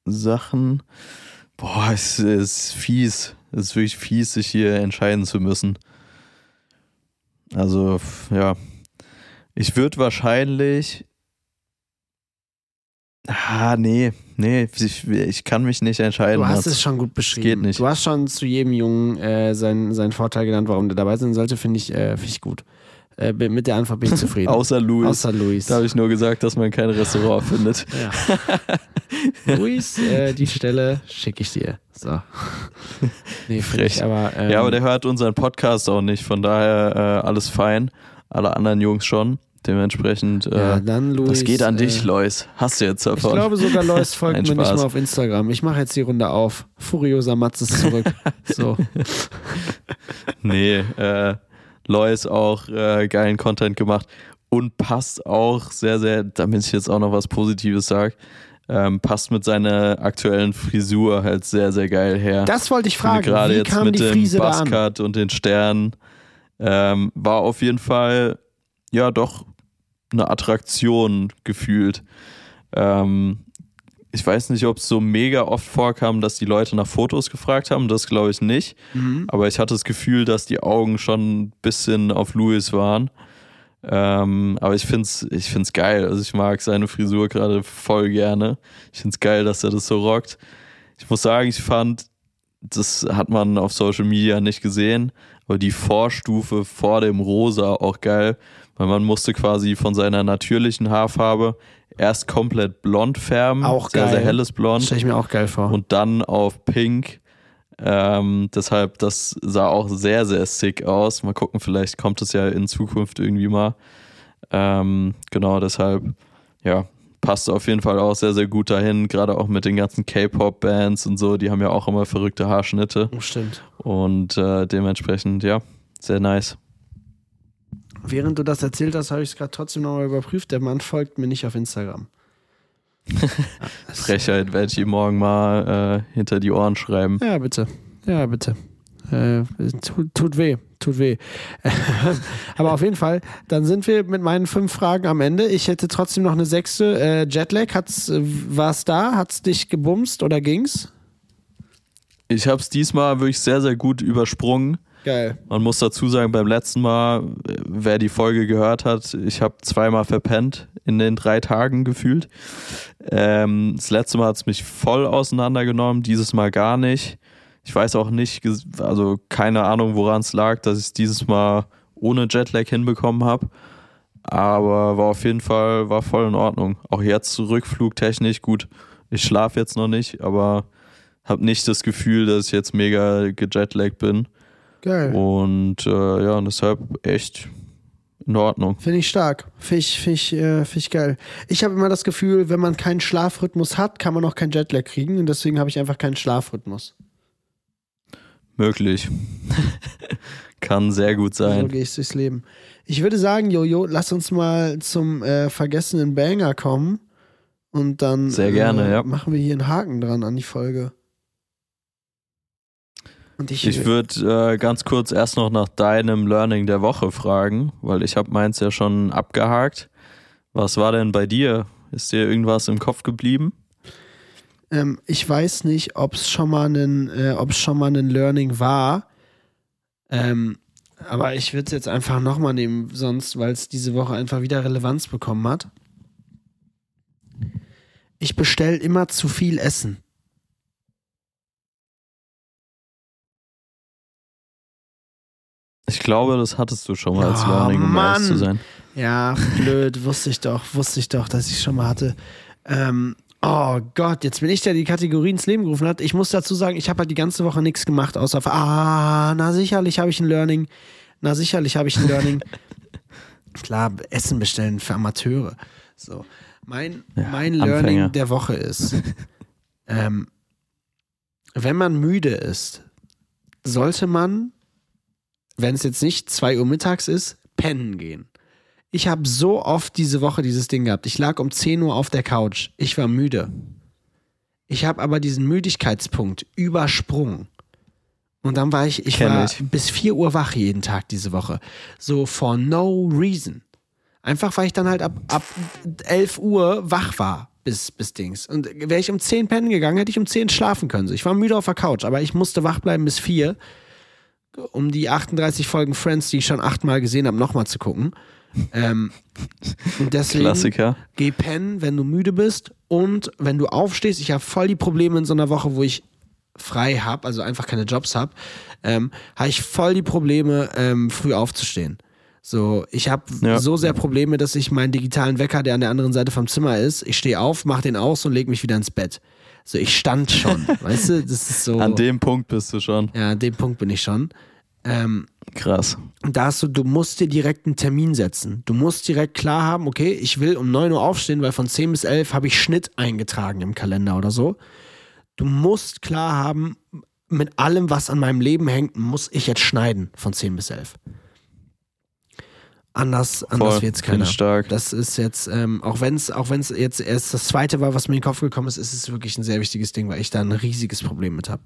Speaker 1: Sachen. Boah, es ist fies. Es ist wirklich fies, sich hier entscheiden zu müssen. Also, ja. Ich würde wahrscheinlich. Ah, nee, nee, ich, ich kann mich nicht entscheiden.
Speaker 2: Du hast es schon gut beschrieben.
Speaker 1: geht nicht.
Speaker 2: Du hast schon zu jedem Jungen äh, seinen, seinen Vorteil genannt, warum der dabei sein sollte, finde ich, äh, find ich gut. Äh, mit der Antwort bin ich zufrieden.
Speaker 1: Außer Luis.
Speaker 2: Außer Luis.
Speaker 1: Da habe ich nur gesagt, dass man kein Restaurant findet.
Speaker 2: Ja. Luis, äh, die Stelle schicke ich dir. So. Nee,
Speaker 1: Frech.
Speaker 2: frech. Aber, ähm,
Speaker 1: Ja, aber der hört unseren Podcast auch nicht, von daher äh, alles fein. Alle anderen Jungs schon. Dementsprechend, äh,
Speaker 2: ja, dann Luis.
Speaker 1: das geht an dich,
Speaker 2: äh,
Speaker 1: Lois. Hast du jetzt
Speaker 2: Ich
Speaker 1: davon?
Speaker 2: glaube sogar, Lois folgt mir nicht mal auf Instagram. Ich mache jetzt die Runde auf. Furioser Matz ist zurück. so.
Speaker 1: Nee, äh, Lois auch äh, geilen Content gemacht und passt auch sehr, sehr, damit ich jetzt auch noch was Positives sage, ähm, passt mit seiner aktuellen Frisur halt sehr, sehr geil her.
Speaker 2: Das wollte ich fragen.
Speaker 1: Gerade jetzt mit
Speaker 2: die
Speaker 1: dem? Buzzcut und den Sternen ähm, war auf jeden Fall ja doch eine Attraktion gefühlt. Ähm, ich weiß nicht, ob es so mega oft vorkam, dass die Leute nach Fotos gefragt haben. Das glaube ich nicht.
Speaker 2: Mhm.
Speaker 1: Aber ich hatte das Gefühl, dass die Augen schon ein bisschen auf Louis waren. Ähm, aber ich finde es ich find's geil. Also ich mag seine Frisur gerade voll gerne. Ich finde es geil, dass er das so rockt. Ich muss sagen, ich fand, das hat man auf Social Media nicht gesehen, aber die Vorstufe vor dem Rosa auch geil, weil man musste quasi von seiner natürlichen Haarfarbe erst komplett blond färben.
Speaker 2: Auch
Speaker 1: sehr, sehr
Speaker 2: geil.
Speaker 1: helles Blond
Speaker 2: Stelle ich mir auch geil vor.
Speaker 1: und dann auf Pink. Ähm, deshalb, das sah auch sehr, sehr sick aus. Mal gucken, vielleicht kommt es ja in Zukunft irgendwie mal. Ähm, genau, deshalb, ja, passt auf jeden Fall auch sehr, sehr gut dahin. Gerade auch mit den ganzen K-Pop-Bands und so, die haben ja auch immer verrückte Haarschnitte.
Speaker 2: Oh, Stimmt.
Speaker 1: Und äh, dementsprechend, ja, sehr nice.
Speaker 2: Während du das erzählt hast, habe ich es gerade trotzdem nochmal überprüft. Der Mann folgt mir nicht auf Instagram.
Speaker 1: Frechheit werde ich ihm morgen mal äh, hinter die Ohren schreiben.
Speaker 2: Ja, bitte. Ja, bitte. Äh, tut, tut weh, tut weh. Aber auf jeden Fall, dann sind wir mit meinen fünf Fragen am Ende. Ich hätte trotzdem noch eine sechste. Äh, Jetlag, hat's, äh, war's da? Hat's dich gebumst oder ging's?
Speaker 1: Ich habe es diesmal wirklich sehr, sehr gut übersprungen.
Speaker 2: Geil.
Speaker 1: Man muss dazu sagen, beim letzten Mal, äh, wer die Folge gehört hat, ich habe zweimal verpennt in den drei Tagen gefühlt. Ähm, das letzte Mal hat es mich voll auseinandergenommen, dieses Mal gar nicht. Ich weiß auch nicht, also keine Ahnung, woran es lag, dass ich es dieses Mal ohne Jetlag hinbekommen habe. Aber war auf jeden Fall, war voll in Ordnung. Auch jetzt rückflugtechnisch gut. Ich schlafe jetzt noch nicht, aber habe nicht das Gefühl, dass ich jetzt mega gejetlaggt bin.
Speaker 2: Geil.
Speaker 1: Und äh, ja, und deshalb echt in Ordnung.
Speaker 2: Finde ich stark. Finde ich, find ich, äh, find ich geil. Ich habe immer das Gefühl, wenn man keinen Schlafrhythmus hat, kann man auch keinen Jetlag kriegen. Und deswegen habe ich einfach keinen Schlafrhythmus.
Speaker 1: Möglich. Kann sehr gut
Speaker 2: So
Speaker 1: sein.
Speaker 2: gehe ich durchs Leben. Ich würde sagen, Jojo, lass uns mal zum äh, vergessenen Banger kommen. Und dann
Speaker 1: Sehr gerne,
Speaker 2: äh,
Speaker 1: ja.
Speaker 2: machen wir hier einen Haken dran an die Folge. Und ich,
Speaker 1: Ich würde äh, ganz kurz erst noch nach deinem Learning der Woche fragen, weil ich habe meins ja schon abgehakt. Was war denn bei dir? Ist dir irgendwas im Kopf geblieben?
Speaker 2: ähm, ich weiß nicht, ob es schon mal ein, äh, ob es schon mal ein Learning war. Ähm, aber ich würde es jetzt einfach nochmal nehmen, sonst, weil es diese Woche einfach wieder Relevanz bekommen hat. Ich bestelle immer zu viel Essen.
Speaker 1: Ich glaube, das hattest du schon mal als
Speaker 2: Oh,
Speaker 1: Learning, um ehrlich zu sein.
Speaker 2: Ja, blöd, wusste ich doch, wusste ich doch, dass ich schon mal hatte. Ähm, oh Gott, jetzt bin ich der, der die Kategorie ins Leben gerufen hat. Ich muss dazu sagen, ich habe halt die ganze Woche nichts gemacht, außer, ah, na sicherlich habe ich ein Learning. Na sicherlich habe ich ein Learning. Klar, Essen bestellen für Amateure. So, mein,
Speaker 1: Ja,
Speaker 2: mein Learning
Speaker 1: Anfänger.
Speaker 2: der Woche ist, ähm, wenn man müde ist, sollte man, wenn es jetzt nicht 2 Uhr mittags ist, pennen gehen. Ich habe so oft diese Woche dieses Ding gehabt. Ich lag um 10 Uhr auf der Couch. Ich war müde. Ich habe aber diesen Müdigkeitspunkt übersprungen. Und dann war ich, ich
Speaker 1: Kenn
Speaker 2: war
Speaker 1: ich.
Speaker 2: bis 4 Uhr wach jeden Tag diese Woche. So for no reason. Einfach weil ich dann halt ab, ab 11 Uhr wach war bis, bis Dings. Und wäre ich um 10 pennen gegangen, hätte ich um 10 schlafen können. Ich war müde auf der Couch, aber ich musste wach bleiben bis 4, um die 38 Folgen Friends, die ich schon achtmal gesehen habe, nochmal zu gucken. Ähm, und deswegen
Speaker 1: Klassiker.
Speaker 2: geh pennen, wenn du müde bist und wenn du aufstehst. Ich habe voll die Probleme in so einer Woche, wo ich frei habe, also einfach keine Jobs habe, ähm, habe ich voll die Probleme, ähm, früh aufzustehen. So, ich habe
Speaker 1: Ja.
Speaker 2: so sehr Probleme, dass ich meinen digitalen Wecker, der an der anderen Seite vom Zimmer ist, ich stehe auf, mache den aus und lege mich wieder ins Bett. So, ich stand schon, weißt du, das ist so.
Speaker 1: An dem Punkt bist du schon.
Speaker 2: ja, an dem Punkt bin ich schon. Ähm,
Speaker 1: Krass.
Speaker 2: und da hast du, du musst dir direkt einen Termin setzen. Du musst direkt klar haben, okay, ich will um 9 Uhr aufstehen, weil von 10 bis 11 habe ich Schnitt eingetragen im Kalender oder so. Du musst klar haben, mit allem, was an meinem Leben hängt, muss ich jetzt schneiden von 10 bis 11. Anders, anders wird's
Speaker 1: Finde
Speaker 2: keiner.
Speaker 1: stark.
Speaker 2: Das ist jetzt, ähm, auch wenn es auch wenn's jetzt erst das zweite war, was mir in den Kopf gekommen ist, ist es wirklich ein sehr wichtiges Ding, weil ich da ein riesiges Problem mit habe.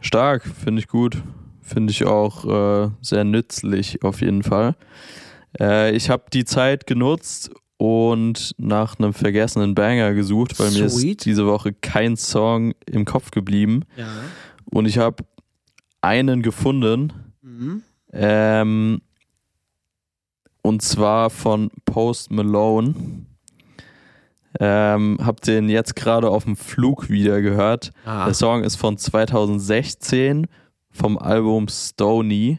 Speaker 1: Stark, finde ich gut. Finde ich auch äh, sehr nützlich auf jeden Fall. Äh, ich habe die Zeit genutzt und nach einem vergessenen Banger gesucht, weil mir
Speaker 2: Sweet.
Speaker 1: ist diese Woche kein Song im Kopf geblieben.
Speaker 2: Ja.
Speaker 1: Und ich habe einen gefunden.
Speaker 2: Mhm.
Speaker 1: Ähm, und zwar von Post Malone. Ähm, hab den jetzt gerade auf dem Flug wieder gehört.
Speaker 2: Ah.
Speaker 1: Der Song ist von 2016 vom Album Stony.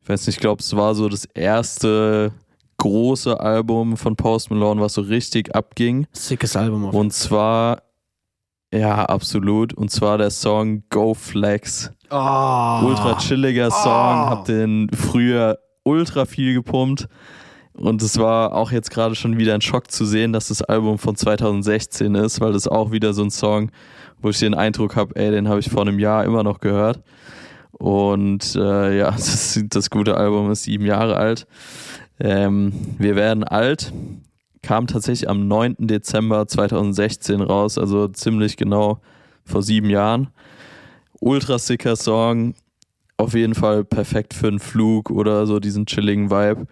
Speaker 1: Ich weiß nicht, ich glaube, es war so das erste große Album von Post Malone, was so richtig abging.
Speaker 2: Sickes Album auf
Speaker 1: Und zwar, ja, absolut. Und zwar der Song Go Flex.
Speaker 2: Oh.
Speaker 1: Ultra chilliger Song,
Speaker 2: Oh.
Speaker 1: hab den früher ultra viel gepumpt. Und es war auch jetzt gerade schon wieder ein Schock zu sehen, dass das Album von 2016 ist, weil das auch wieder so ein Song, wo ich den Eindruck habe, ey, den habe ich vor einem Jahr immer noch gehört. Und äh, ja, das, das gute Album ist sieben Jahre alt. Ähm, wir werden alt. Kam tatsächlich am 9. Dezember 2016 raus, also ziemlich genau vor sieben Jahren. Ultra sicker Song. Auf jeden Fall perfekt für einen Flug oder so diesen chilligen Vibe.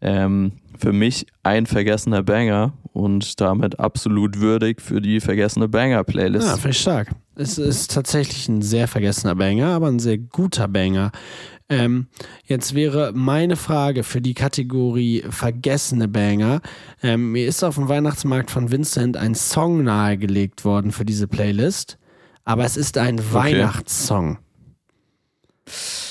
Speaker 1: Ähm, für mich ein vergessener Banger und damit absolut würdig für die vergessene Banger-Playlist.
Speaker 2: Ja, finde ich stark. Es ist tatsächlich ein sehr vergessener Banger, aber ein sehr guter Banger. Ähm, jetzt wäre meine Frage für die Kategorie vergessene Banger. Ähm, mir ist auf dem Weihnachtsmarkt von Vincent ein Song nahegelegt worden für diese Playlist, aber es ist ein Weihnachtssong.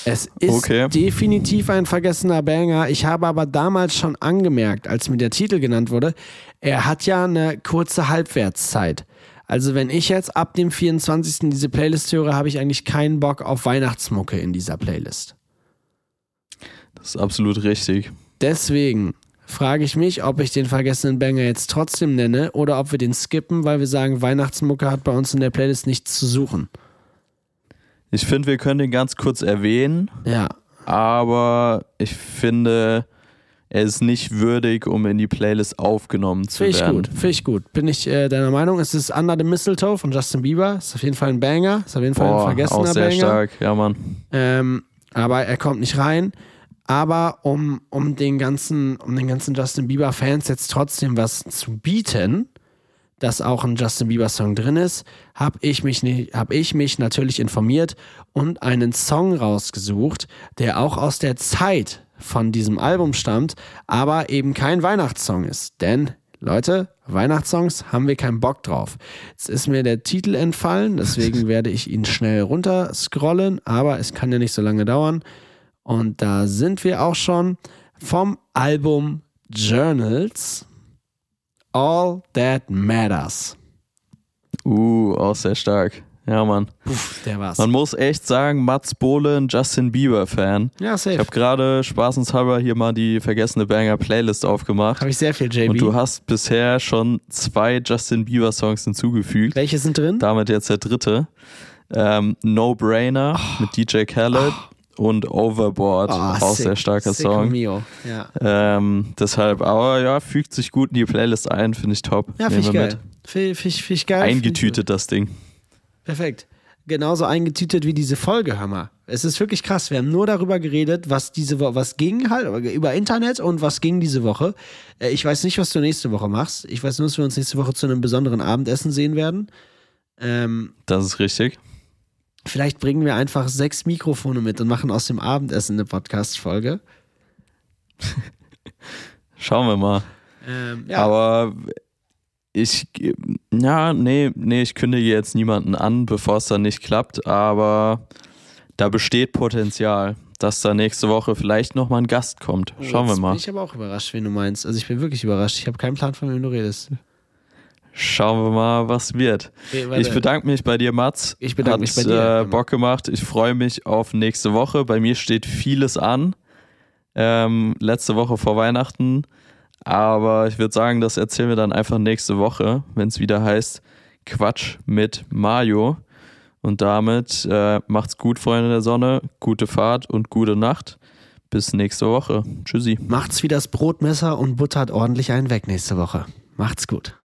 Speaker 2: Es ist
Speaker 1: Okay.
Speaker 2: definitiv ein vergessener Banger. Ich habe aber damals schon angemerkt, als mir der Titel genannt wurde, er hat ja eine kurze Halbwertszeit. Also wenn ich jetzt ab dem 24. diese Playlist höre, habe ich eigentlich keinen Bock auf Weihnachtsmucke in dieser Playlist.
Speaker 1: Das ist absolut richtig.
Speaker 2: Deswegen frage ich mich, ob ich den vergessenen Banger jetzt trotzdem nenne oder ob wir den skippen, weil wir sagen, Weihnachtsmucke hat bei uns in der Playlist nichts zu suchen.
Speaker 1: Ich finde, wir können den ganz kurz erwähnen,
Speaker 2: Ja,
Speaker 1: aber ich finde, er ist nicht würdig, um in die Playlist aufgenommen zu
Speaker 2: finde ich
Speaker 1: werden.
Speaker 2: gut, finde ich gut. Bin ich äh, deiner Meinung? Es ist Under the Mistletoe von Justin Bieber. Ist auf jeden Fall ein Banger. Ist auf jeden Fall ein
Speaker 1: Boah,
Speaker 2: vergessener
Speaker 1: auch sehr
Speaker 2: Banger.
Speaker 1: stark, ja Mann.
Speaker 2: Ähm, aber er kommt nicht rein. Aber um, um den ganzen, um den ganzen Justin Bieber-Fans jetzt trotzdem was zu bieten, dass auch ein Justin Bieber-Song drin ist, habe ich, mich hab ich mich natürlich informiert und einen Song rausgesucht, der auch aus der Zeit von diesem Album stammt, aber eben kein Weihnachtssong ist. Denn, Leute, Weihnachtssongs haben wir keinen Bock drauf. Jetzt ist mir der Titel entfallen, deswegen werde ich ihn schnell runter scrollen, aber es kann ja nicht so lange dauern. Und da sind wir auch schon vom Album Journals. All That Matters.
Speaker 1: Uh, auch sehr stark. Ja, Mann.
Speaker 2: Puh, der war's.
Speaker 1: Man muss echt sagen, Mats Bohle, ein Justin Bieber-Fan.
Speaker 2: ja,
Speaker 1: Ich
Speaker 2: safe.
Speaker 1: habe gerade spaßenshalber hier mal die vergessene Banger-Playlist aufgemacht.
Speaker 2: Habe ich sehr viel, JB.
Speaker 1: Und du hast bisher schon zwei Justin Bieber-Songs hinzugefügt.
Speaker 2: Welche sind drin?
Speaker 1: Damit jetzt der dritte. Ähm, no Brainer
Speaker 2: Oh.
Speaker 1: mit DJ Khaled und Overboard.
Speaker 2: Ah,
Speaker 1: auch
Speaker 2: sick.
Speaker 1: sehr starker Song.
Speaker 2: Mio. Ja,
Speaker 1: Ähm, deshalb, aber ja, fügt sich gut in die Playlist ein, finde ich top.
Speaker 2: ja finde ich geil. Find, ich- find ich geil. Find
Speaker 1: Eingetütet das Ding.
Speaker 2: Perfekt. Genauso eingetütet wie diese Folge, hör mal. Es ist wirklich krass. Wir haben nur darüber geredet, was diese Woche, was ging halt über Internet und was ging diese Woche. Äh, Ich weiß nicht, was du nächste Woche machst. Ich weiß nur, dass wir uns nächste Woche zu einem besonderen Abendessen sehen werden. Ähm,
Speaker 1: Das ist richtig.
Speaker 2: Vielleicht bringen wir einfach sechs Mikrofone mit und machen aus dem Abendessen eine Podcast-Folge.
Speaker 1: Schauen wir mal.
Speaker 2: Ähm, ja,
Speaker 1: Aber ich, ja, nee, nee, ich kündige jetzt niemanden an, bevor es dann nicht klappt, aber da besteht Potenzial. dass da nächste Woche vielleicht nochmal ein Gast kommt. Schauen wir
Speaker 2: Jetzt
Speaker 1: mal.
Speaker 2: Bin ich aber auch überrascht, wen du meinst. Also ich bin wirklich überrascht. Ich habe keinen Plan, von wem du redest.
Speaker 1: Schauen wir mal, was wird.
Speaker 2: Okay.
Speaker 1: Ich bedanke mich bei dir, Mats.
Speaker 2: Ich bedanke
Speaker 1: Hat,
Speaker 2: mich bei dir.
Speaker 1: Äh, Bock gemacht. Ich freue mich auf nächste Woche. Bei mir steht vieles an. Ähm, letzte Woche vor Weihnachten. Aber ich würde sagen, das erzählen wir dann einfach nächste Woche, wenn es wieder heißt Quatsch mit Mario. Und damit äh, macht's gut, Freunde der Sonne. Gute Fahrt und gute Nacht. Bis nächste Woche. Tschüssi.
Speaker 2: Macht's wie das Brotmesser und buttert ordentlich einen weg nächste Woche. Macht's gut.